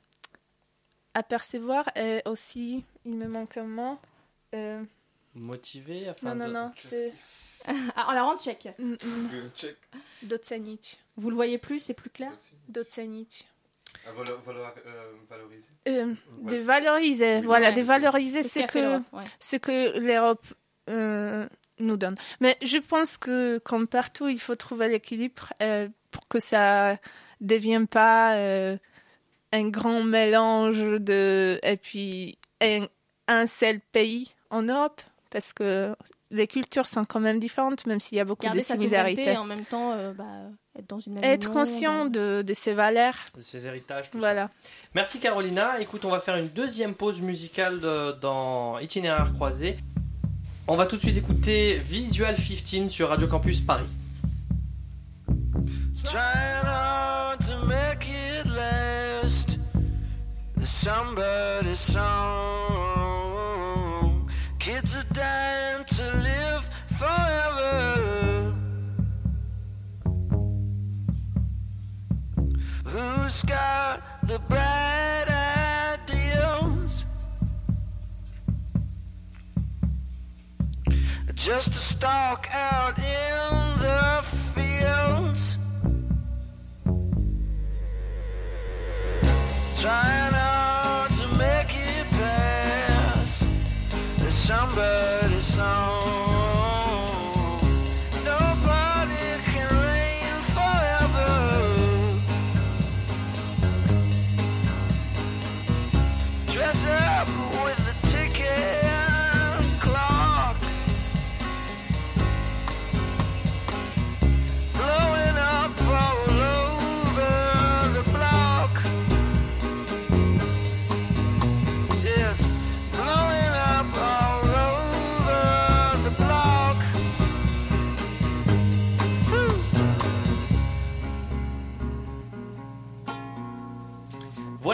apercevoir et aussi il me manque un mot euh, Motivé afin non non de... non c'est Ah, on la rend tchèque. Check. Docenić. Vous le voyez plus, c'est plus clair? Docenić. À valo- valoir- euh, valoriser. Euh, Ouais. de valoriser, Oui. voilà, Ouais. de valoriser ce que, l'Europe, ouais. ce que l'Europe euh, nous donne. Mais je pense que, comme partout, il faut trouver l'équilibre euh, pour que ça devienne pas euh, un grand mélange de et puis un, un seul pays en Europe, parce que les cultures sont quand même différentes, même s'il y a beaucoup Garder de sa similarités. et en même temps euh, bah, être dans une même Être union, conscient dans- de, de ses valeurs. Ces héritages, tout Voilà. ça. Merci Carolina. Écoute, on va faire une deuxième pause musicale de- dans Itinéraire croisé. On va tout de suite écouter Visual 15 sur Radio Campus Paris. Trying hard to make it last. The somebody song. Forever. Who's got the bright? Just to stalk out in the fields. Trying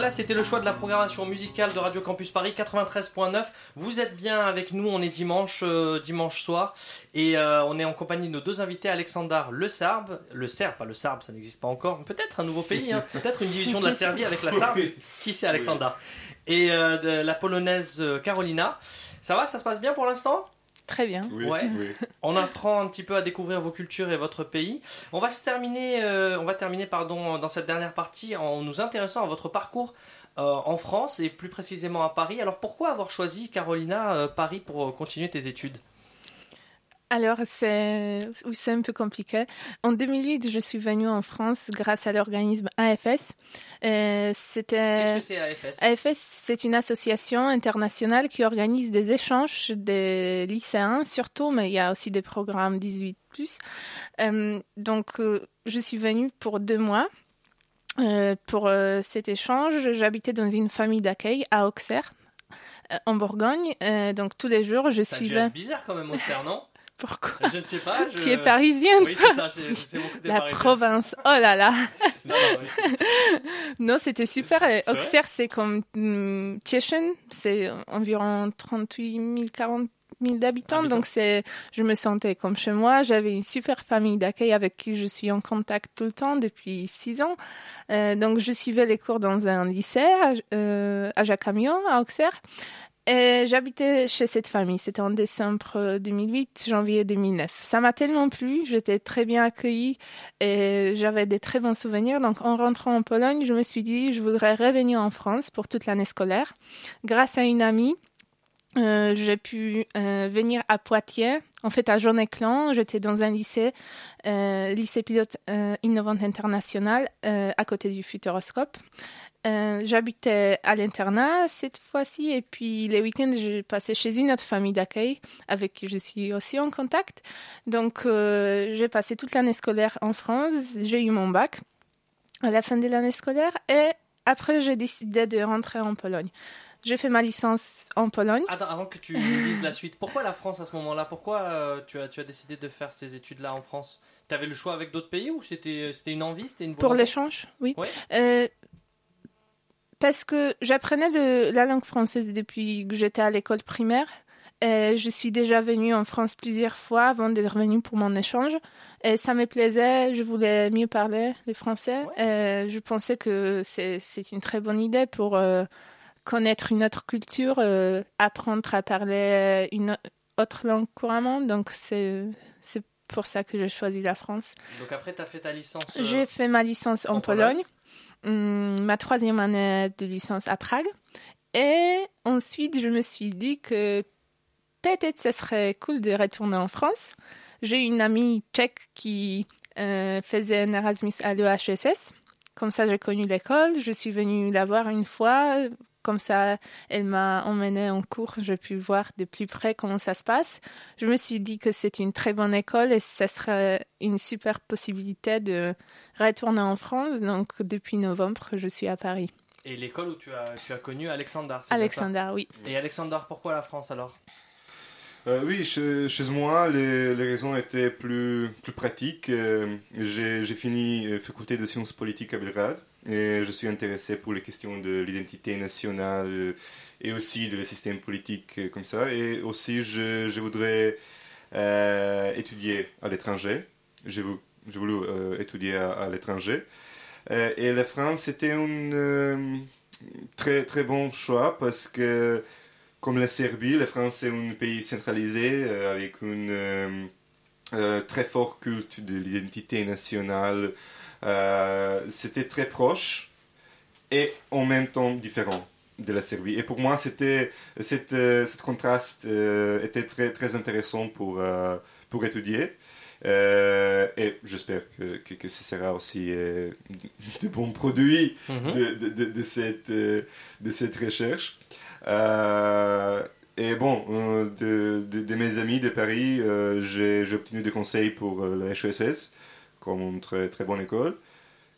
Voilà, c'était le choix de la programmation musicale de Radio Campus Paris 93.9. Vous êtes bien avec nous, on est dimanche, euh, dimanche soir, et euh, on est en compagnie de nos deux invités, Alexandar Le Sarbe, le Serbe, pas le Sarbe, ça n'existe pas encore, peut-être un nouveau pays, hein, peut-être une division de la Serbie avec la Sarbe, qui c'est Alexandar, et euh, de la polonaise Carolina. Ça va, ça se passe bien pour l'instant? Très bien. Ouais. On apprend un petit peu à découvrir vos cultures et votre pays. On va se terminer, euh, on va terminer pardon, dans cette dernière partie en nous intéressant à votre parcours euh, en France et plus précisément à Paris. Alors pourquoi avoir choisi Carolina euh, Paris pour continuer tes études? Alors, c'est oui, c'est un peu compliqué. En 2008, je suis venue en France grâce à l'organisme AFS. Euh, C'était... Qu'est-ce que c'est AFS AFS, c'est une association internationale qui organise des échanges des lycéens, surtout, mais il y a aussi des programmes 18+. Euh, donc, euh, je suis venue pour deux mois. Euh, pour euh, cet échange, j'habitais dans une famille d'accueil à Auxerre, en Bourgogne. Donc, tous les jours, je Ça suivais... être bizarre quand même au CERN, non? Pourquoi Je ne sais pas. Je... Tu es parisienne Oui, c'est ça, sais beaucoup La province, oh là là Non, non, oui. Non, c'était super. C'est Auxerre, c'est comme hum, Tieschen, c'est environ 38 000, 40 000 d'habitants. Donc, c'est, je me sentais comme chez moi. J'avais une super famille d'accueil avec qui je suis en contact tout le temps depuis six ans. Euh, donc, je suivais les cours dans un lycée à, euh, à Jacamion, à Auxerre. Et j'habitais chez cette famille. C'était en décembre 2008, janvier 2009. Ça m'a tellement plu. J'étais très bien accueillie et j'avais des très bons souvenirs. Donc, en rentrant en Pologne, je me suis dit, je voudrais revenir en France pour toute l'année scolaire. Grâce à une amie, euh, j'ai pu euh, venir à Poitiers. En fait, à Jean-Éclan, j'étais dans un lycée, euh, lycée pilote euh, innovante international, euh, à côté du Futuroscope. Euh, J'habitais à l'internat cette fois-ci et puis les week-ends, j'ai passé chez une autre famille d'accueil avec qui je suis aussi en contact. Donc, euh, j'ai passé toute l'année scolaire en France. J'ai eu mon bac à la fin de l'année scolaire et après, j'ai décidé de rentrer en Pologne. J'ai fait ma licence en Pologne. Attends, avant que tu nous dises la suite, pourquoi la France à ce moment-là? Pourquoi euh, tu, as, tu as décidé de faire ces études-là en France? Tu avais le choix avec d'autres pays ou c'était une envie c'était une Pour l'échange, oui. Ouais. Euh, parce que j'apprenais de la langue française depuis que j'étais à l'école primaire. Et je suis déjà venue en France plusieurs fois avant d'être revenue pour mon échange. Et ça me plaisait, je voulais mieux parler le français. Et je pensais que c'est une très bonne idée pour euh, connaître une autre culture, euh, apprendre à parler une autre langue couramment. Donc c'est pour ça que j'ai choisi la France. Donc après, tu as fait ta licence. euh, J'ai fait ma licence en, en Pologne, ma troisième année de licence à Prague. Et ensuite, je me suis dit que peut-être ce serait cool de retourner en France. J'ai une amie tchèque qui euh, faisait un Erasmus à l'EHSS. Comme ça, j'ai connu l'école. Je suis venue la voir une fois comme ça, elle m'a emmenée en cours, j'ai pu voir de plus près comment ça se passe. Je me suis dit que c'est une très bonne école et ça serait une super possibilité de retourner en France. Donc depuis novembre, je suis à Paris. Et l'école où tu as, tu as connu ça? Alexander, oui. Et Alexander, pourquoi la France alors? Euh, oui, chez, chez moi, les, les raisons étaient plus, plus pratiques. Euh, J'ai j'ai fini euh, faculté de sciences politiques à Belgrade je suis intéressé pour les questions de l'identité nationale et aussi de le système politique euh, comme ça. Et aussi, je, voudrais euh, étudier à l'étranger. J'ai vou- j'ai voulu euh, étudier à, l'étranger. Et la France, c'était un très, très bon choix parce que comme la Serbie, la France est un pays centralisé avec un euh, très fort culte de l'identité nationale. Euh, C'était très proche et en même temps différent de la Serbie. Et pour moi, c'était cette, euh, cet contraste euh, était très, très intéressant pour, euh, pour étudier. Euh, et j'espère que, que, que ce sera aussi euh, de bons produits Mhm. de, de, de, de cette, de cette recherche. Euh, et bon, de, mes amis de Paris, j'ai obtenu des conseils pour la HESS, comme une très, très bonne école.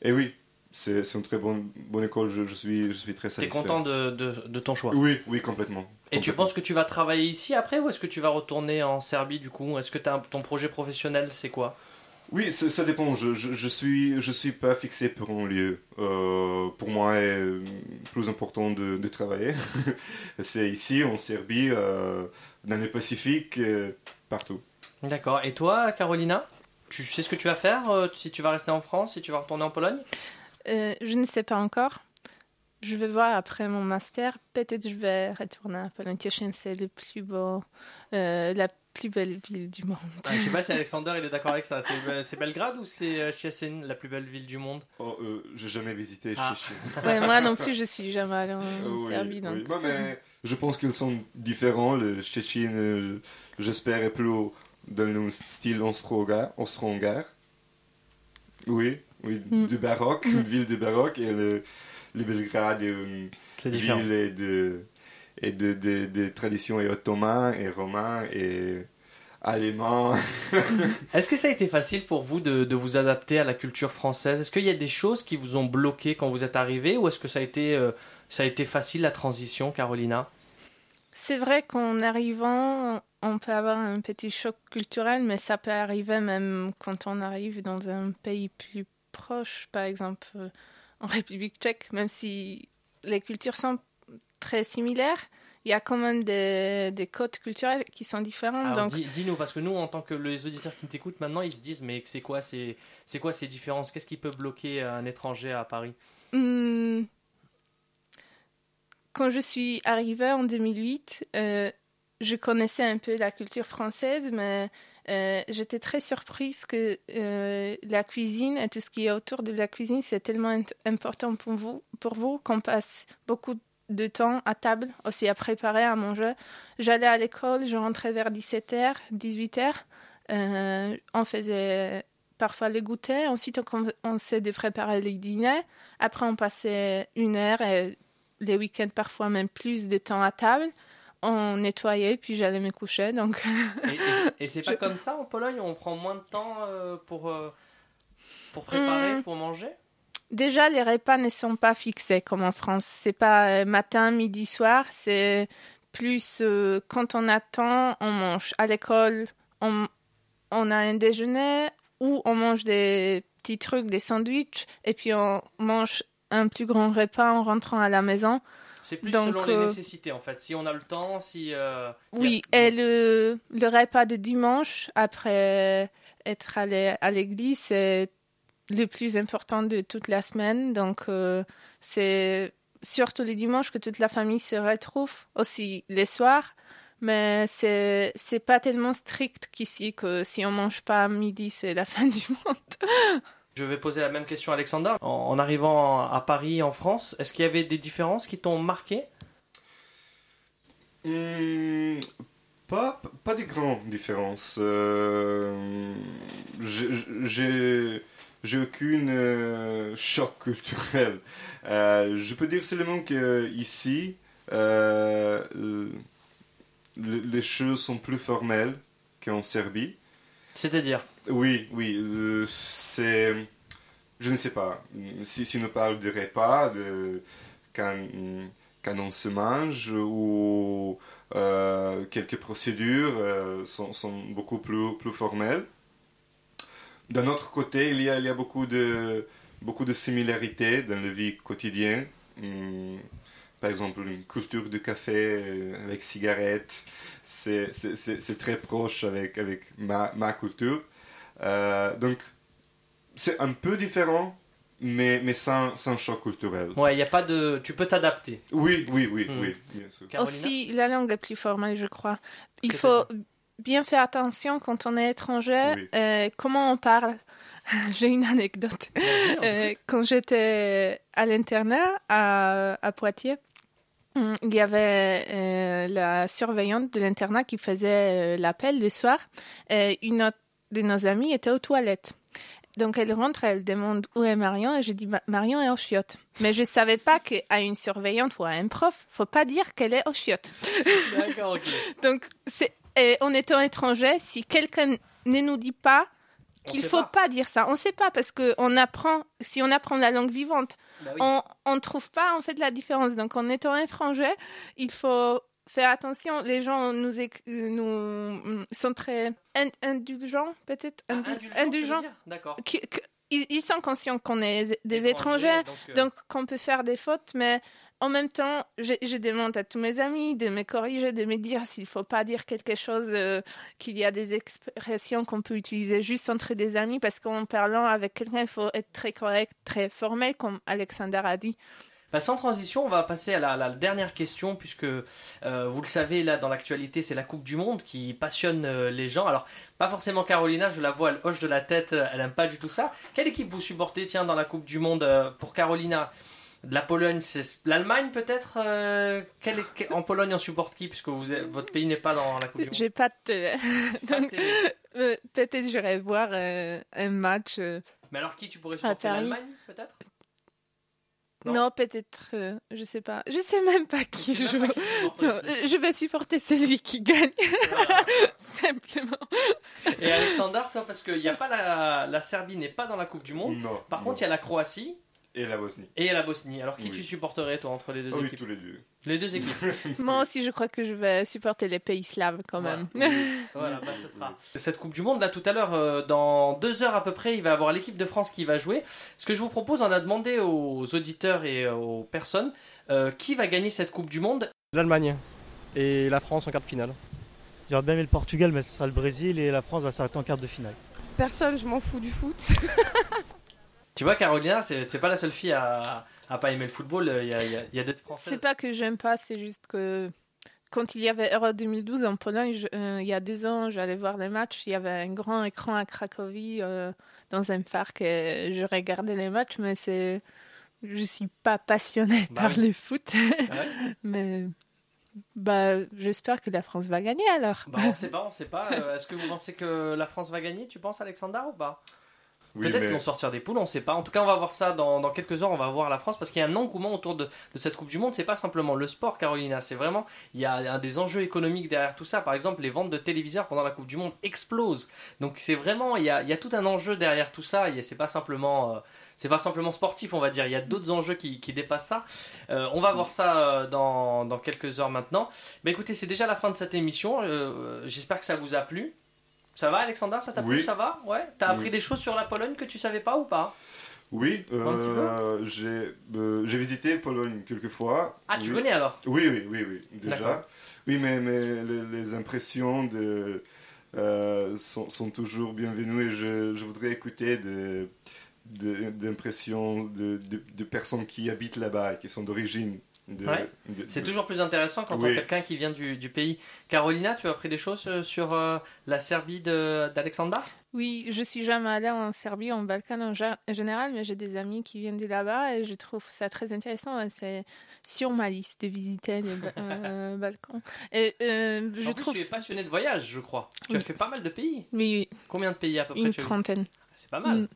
Et oui, c'est c'est une très bonne, bonne école, je, je, suis, je suis très T'es satisfait. content de, de, de ton choix? Oui, oui, complètement. Et tu penses que tu vas travailler ici après ou est-ce que tu vas retourner en Serbie du coup? Est-ce que ton projet professionnel c'est quoi? Oui, ça, dépend. Je, je, je suis, je suis pas fixé pour un lieu. Euh, pour moi, est plus important de, de travailler. c'est ici, en Serbie, euh, dans le Pacifique, euh, partout. D'accord. Et toi, Carolina? Tu sais ce que tu vas faire euh, Si tu vas rester en France Si tu vas retourner en Pologne? Euh, je ne sais pas encore. Je vais voir après mon master. Peut-être je vais retourner à Pologne. C'est le plus beau, euh, la plus belle ville du monde. Ah, Je sais pas si Alexander il est d'accord avec ça. C'est c'est Belgrade ou c'est Szczecin, la plus belle ville du monde? Oh, euh, j'ai jamais visité Ah. Ouais, moi non plus, je suis jamais allée en oui, Serbie. Donc... oui. Non, mais je pense qu'ils sont différents. Le Szczecin, j'espère, est plus dans le style austro-hongrois. Oui, oui, Mm. du baroque, Mm. une ville de baroque. Et le, le Belgrade est une différent. ville et de, et de, de, de traditions et ottoman et romain et allemand. Est-ce que ça a été facile pour vous de, de vous adapter à la culture française? Est-ce qu'il y a des choses qui vous ont bloqué quand vous êtes arrivé ou est-ce que ça a été euh, ça a été facile la transition, Carolina? C'est vrai qu'en arrivant, on peut avoir un petit choc culturel, mais ça peut arriver même quand on arrive dans un pays plus proche, par exemple euh, en République tchèque, même si les cultures sont très similaires, il y a quand même des, des codes culturels qui sont différents. Alors, donc, dis- dis-nous parce que nous en tant que les auditeurs qui t'écoutent maintenant, ils se disent mais c'est quoi ces c'est quoi ces différences? Qu'est-ce qui peut bloquer un étranger à Paris? Hmm. Quand je suis arrivée en 2008, euh, je connaissais un peu la culture française, mais euh, j'étais très surprise que euh, la cuisine et tout ce qui est autour de la cuisine, c'est tellement important pour vous, pour vous qu'on passe beaucoup de temps à table, aussi à préparer, à manger. J'allais à l'école, je rentrais vers 17h, 18h. Euh, on faisait parfois le goûter, ensuite on, on s'est de préparer le dîner. Après, on passait une heure et les week-ends parfois même plus de temps à table. On nettoyait, puis j'allais me coucher. Donc, Et, et- c'est pas comme ça en Pologne On prend moins de temps euh, pour euh, pour préparer, Hmm. pour manger? Déjà, les repas ne sont pas fixés comme en France. C'est pas euh, matin, midi, soir. C'est plus euh, quand on attend, on mange. À l'école, on, on a un déjeuner ou on mange des petits trucs, des sandwichs, et puis on mange un plus grand repas en rentrant à la maison. C'est plus Donc, selon les euh, nécessités en fait. Si on a le temps, si euh, a- Oui, et le, le repas de dimanche, après être allé à l'église, c'est le plus important de toute la semaine. Donc, euh, c'est surtout le dimanche que toute la famille se retrouve, aussi les soirs. Mais c'est c'est pas tellement strict qu'ici que si on mange pas à midi, c'est la fin du monde. Je vais poser la même question à Alexander. En, en arrivant à Paris, en France, est-ce qu'il y avait des différences qui t'ont marqué? Hmm, Pas, pas de grandes différences. Euh, j'ai- j'ai aucune euh, choc culturel. Euh, je peux dire seulement que ici, euh, le- les choses sont plus formelles qu'en Serbie. C'est-à-dire? Oui, oui, euh, c'est... Je ne sais pas. Si, si on parle de repas, de, quand, quand on se mange, ou euh, quelques procédures euh, sont, sont beaucoup plus, plus formelles. D'un autre côté, il y a, il y a beaucoup, de, beaucoup de similarités dans la vie quotidienne. Hum, par exemple, une culture de café avec cigarette, c'est très proche avec, avec ma, ma culture. Euh, donc, c'est un peu différent, mais, mais sans, sans choc culturel. Ouais, il y a pas de. Tu peux t'adapter. Oui, oui, oui, Hmm. oui, bien sûr. Carolina Aussi, la langue est plus formelle, je crois. Il faut bien faire attention quand on est étranger, Oui. euh, comment on parle. J'ai une anecdote. Euh, quand j'étais à l'internat à, à Poitiers, hum, il y avait euh, la surveillante de l'internat qui faisait euh, l'appel le soir. Euh, une autre de nos amies était aux toilettes. Donc elle rentre, elle demande où est Marion et je dis Ma- Marion est aux chiottes. Mais je savais pas qu'à une surveillante ou à un prof, faut pas dire qu'elle est aux chiottes. D'accord. Donc c'est en étant étranger, si quelqu'un ne nous dit pas qu'il faut pas. pas. dire ça, on sait pas parce que on apprend si on apprend la langue vivante, Bah oui. on on trouve pas en fait la différence. Donc en étant étranger, il faut faire attention. Les gens nous ex- nous sont très in- indulgents peut-être? Ah, indulgents. D'accord. Ils, ils sont conscients qu'on est des Étrangers, étrangers, donc, euh, donc qu'on peut faire des fautes, mais en même temps, je, je demande à tous mes amis de me corriger, de me dire s'il faut pas dire quelque chose, euh, qu'il y a des expressions qu'on peut utiliser juste entre des amis, parce qu'en parlant avec quelqu'un, il faut être très correct, très formel, comme Alexander a dit. Bah, sans transition, on va passer à la, la dernière question, puisque euh, vous le savez, là, dans l'actualité, c'est la Coupe du Monde qui passionne euh, les gens. Alors, pas forcément Carolina, je la vois, elle hoche de la tête, euh, elle aime pas du tout ça. Quelle équipe vous supportez, tiens, dans la Coupe du Monde euh, pour Carolina? De la Pologne, c'est l'Allemagne peut-être euh, quelle- que- En Pologne, on supporte qui Puisque vous votre pays n'est pas dans la Coupe du Monde? J'ai pas de télé. Pas de Donc, euh, peut-être j'irai voir euh, un match. Mais alors, qui tu pourrais supporter? L'Allemagne peut-être? Non? Non, peut-être, euh, je sais pas. Je sais même pas qui sais joue. même pas qui supporte Non, euh, je vais supporter celui qui gagne. Simplement. Et Alexander, toi, parce que y a pas la, la Serbie n'est pas dans la Coupe du Monde. Non, Par non. contre, il y a la Croatie Et la Bosnie. et la Bosnie. Alors, qui Oui. tu supporterais, toi, entre les deux Ah oui, équipes tous les deux. Les deux équipes. Moi aussi, je crois que je vais supporter les pays slaves quand même. Voilà, bah, ce sera. Cette Coupe du Monde, là, tout à l'heure, euh, dans deux heures à peu près, il va y avoir l'équipe de France qui va jouer. Ce que je vous propose, on a demandé aux auditeurs et aux personnes euh, qui va gagner cette Coupe du Monde. L'Allemagne et la France en quart de finale. J'aurais bien aimé le Portugal, mais ce sera le Brésil et la France va s'arrêter en quart de finale. Personne, je m'en fous du foot. Tu vois, Carolina, c'est pas la seule fille à, à pas aimer le football. Il y a, il y a- il y a d'autres Françaises. C'est pas que j'aime pas, c'est juste que quand il y avait Euro 2012 en Pologne, je- euh, il y a deux ans, j'allais voir les matchs. Il y avait un grand écran à Cracovie euh, dans un parc et je regardais les matchs, mais c'est. Je suis pas passionnée Bah par oui. le foot. Ah ouais mais. Bah, j'espère que la France va gagner alors. Bah, on sait pas, on sait pas. Euh, Est-ce que vous pensez que la France va gagner Tu penses, Alexander, ou pas? Oui, Peut-être mais- qu'ils vont sortir des poules, on sait pas. En tout cas, on va voir ça dans, dans quelques heures. On va voir la France parce qu'il y a un engouement autour de, de cette Coupe du Monde. C'est pas simplement le sport, Carolina. C'est vraiment il y a, un des enjeux économiques derrière tout ça. Par exemple, les ventes de téléviseurs pendant la Coupe du Monde explosent. Donc c'est vraiment il y a, il y a tout un enjeu derrière tout ça. Et c'est pas simplement euh, c'est pas simplement sportif, on va dire. Il y a d'autres enjeux qui, qui dépassent ça. Euh, on va voir ça euh, dans, dans quelques heures maintenant. Mais écoutez, c'est déjà la fin de cette émission. Euh, J'espère que ça vous a plu. Ça va, Alexander? Ça t'a plu? Oui. Ça va? Ouais. T'as appris Oui. des choses sur la Pologne que tu savais pas ou pas? Oui, euh, j'ai euh, j'ai visité Pologne quelques fois. Ah, tu Oui. connais alors? Oui, oui, oui, oui, déjà. Oui, mais, mais les, les impressions de, euh, sont, sont toujours bienvenues et je, je voudrais écouter de- de- d'impressions de, de, de personnes qui habitent là-bas et qui sont d'origine. De- Ouais. de- C'est de- toujours plus intéressant quand on a quelqu'un qui vient du, du pays. Carolina, tu as appris des choses euh, sur euh, la Serbie de- d'Alexander Oui, je suis jamais allée en Serbie, en Balkan en gé- en général, mais j'ai des amis qui viennent de là-bas et je trouve ça très intéressant. et C'est sur ma liste de visiter les Ba- euh, Balkans. Et euh, je en plus, trouve tu es passionné de voyage, je crois. Tu as fait pas mal de pays. oui, oui, Combien de pays à peu près une tu as visité? trentaine. C'est pas mal. Mm.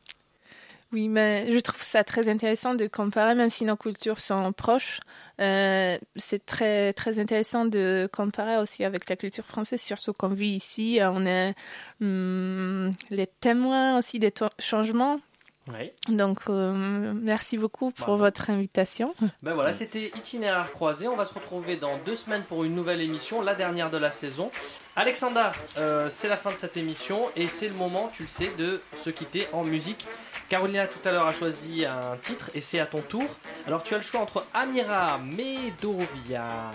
Oui, mais je trouve ça très intéressant de comparer, même si nos cultures sont proches. euh, c'est très très intéressant de comparer aussi avec la culture française, surtout qu'on vit ici. On est hum, les témoins aussi des changements. Oui. Donc, euh, merci beaucoup pour Voilà. votre invitation. Ben voilà, c'était Itinéraire croisé. On va se retrouver dans deux semaines pour une nouvelle émission, la dernière de la saison. Alexandra, euh, c'est la fin de cette émission et c'est le moment, tu le sais, de se quitter en musique. Carolina tout à l'heure a choisi un titre et c'est à ton tour. Alors tu as le choix entre Amira Medovia,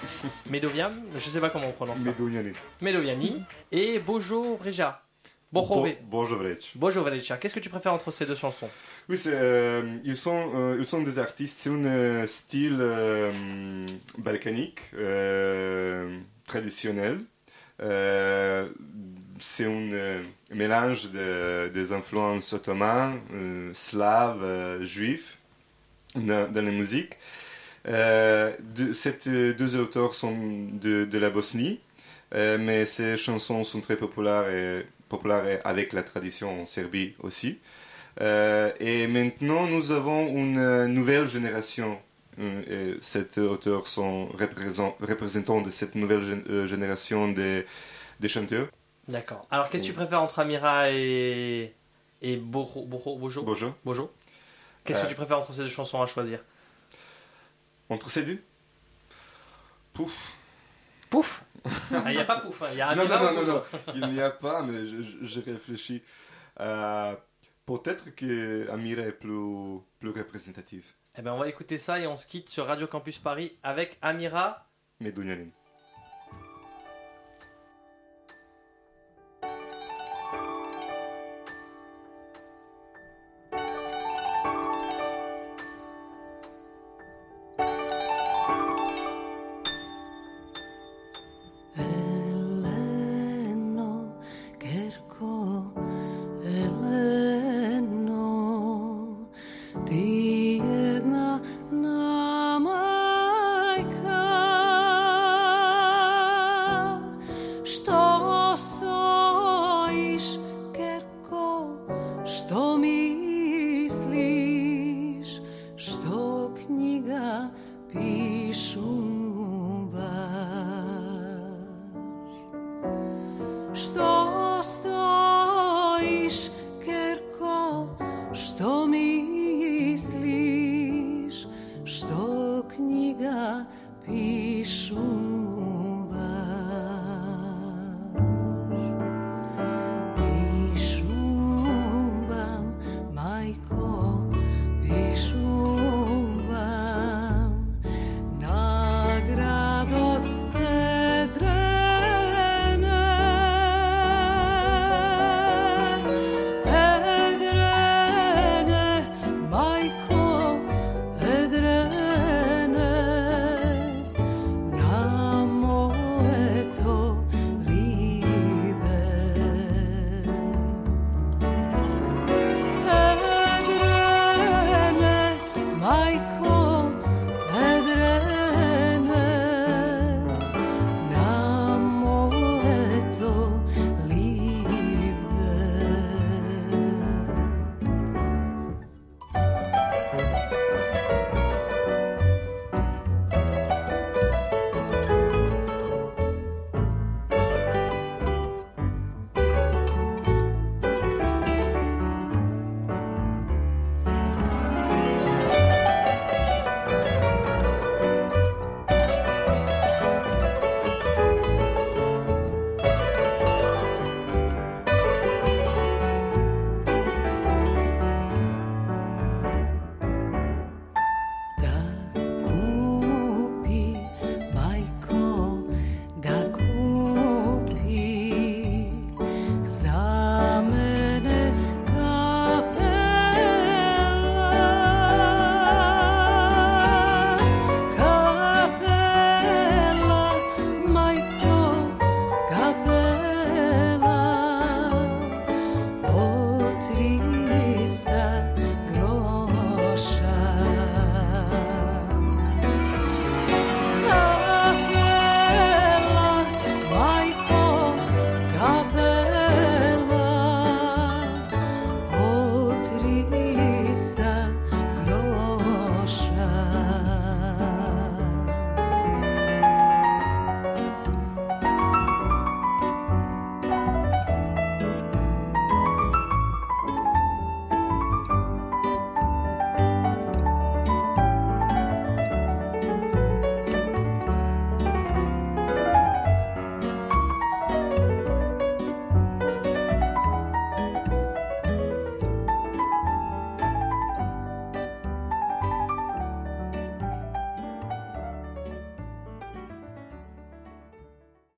Medoviam, je sais pas comment on prononce ça, Medoviani. Medoviani et Bojo Vreja. Bojo Bo- Bojo Vreć. Bojo Vreja. Qu'est-ce que tu préfères entre ces deux chansons? Oui, euh, ils, sont, euh, ils sont des artistes, c'est un euh, style balkanique, traditionnel. C'est un mélange de- des influences ottomanes, slaves, juifs dans, dans la musique. De, ces deux auteurs sont de, de la Bosnie, euh, mais ces chansons sont très populaires, et, populaires et avec la tradition en Serbie aussi. Euh, et maintenant, nous avons une euh, nouvelle génération. Euh, et cet auteur sont représent- représentants de cette nouvelle gén- génération des, des chanteurs. D'accord. Alors qu'est-ce que tu préfères entre Amira et, et Bojo, Bojo, Bojo Bojo. Qu'est-ce Euh. que tu préfères entre ces deux chansons à choisir? Entre ces deux? Pouf. Pouf Il n'y a pas pouf, hein. il y a non, non, non, non, il n'y a pas, mais je, réfléchis. Euh, Peut-être que Amira est plus, plus représentative. Eh ben on va écouter ça et on se quitte sur Radio Campus Paris avec Amira Mais Dunyanin.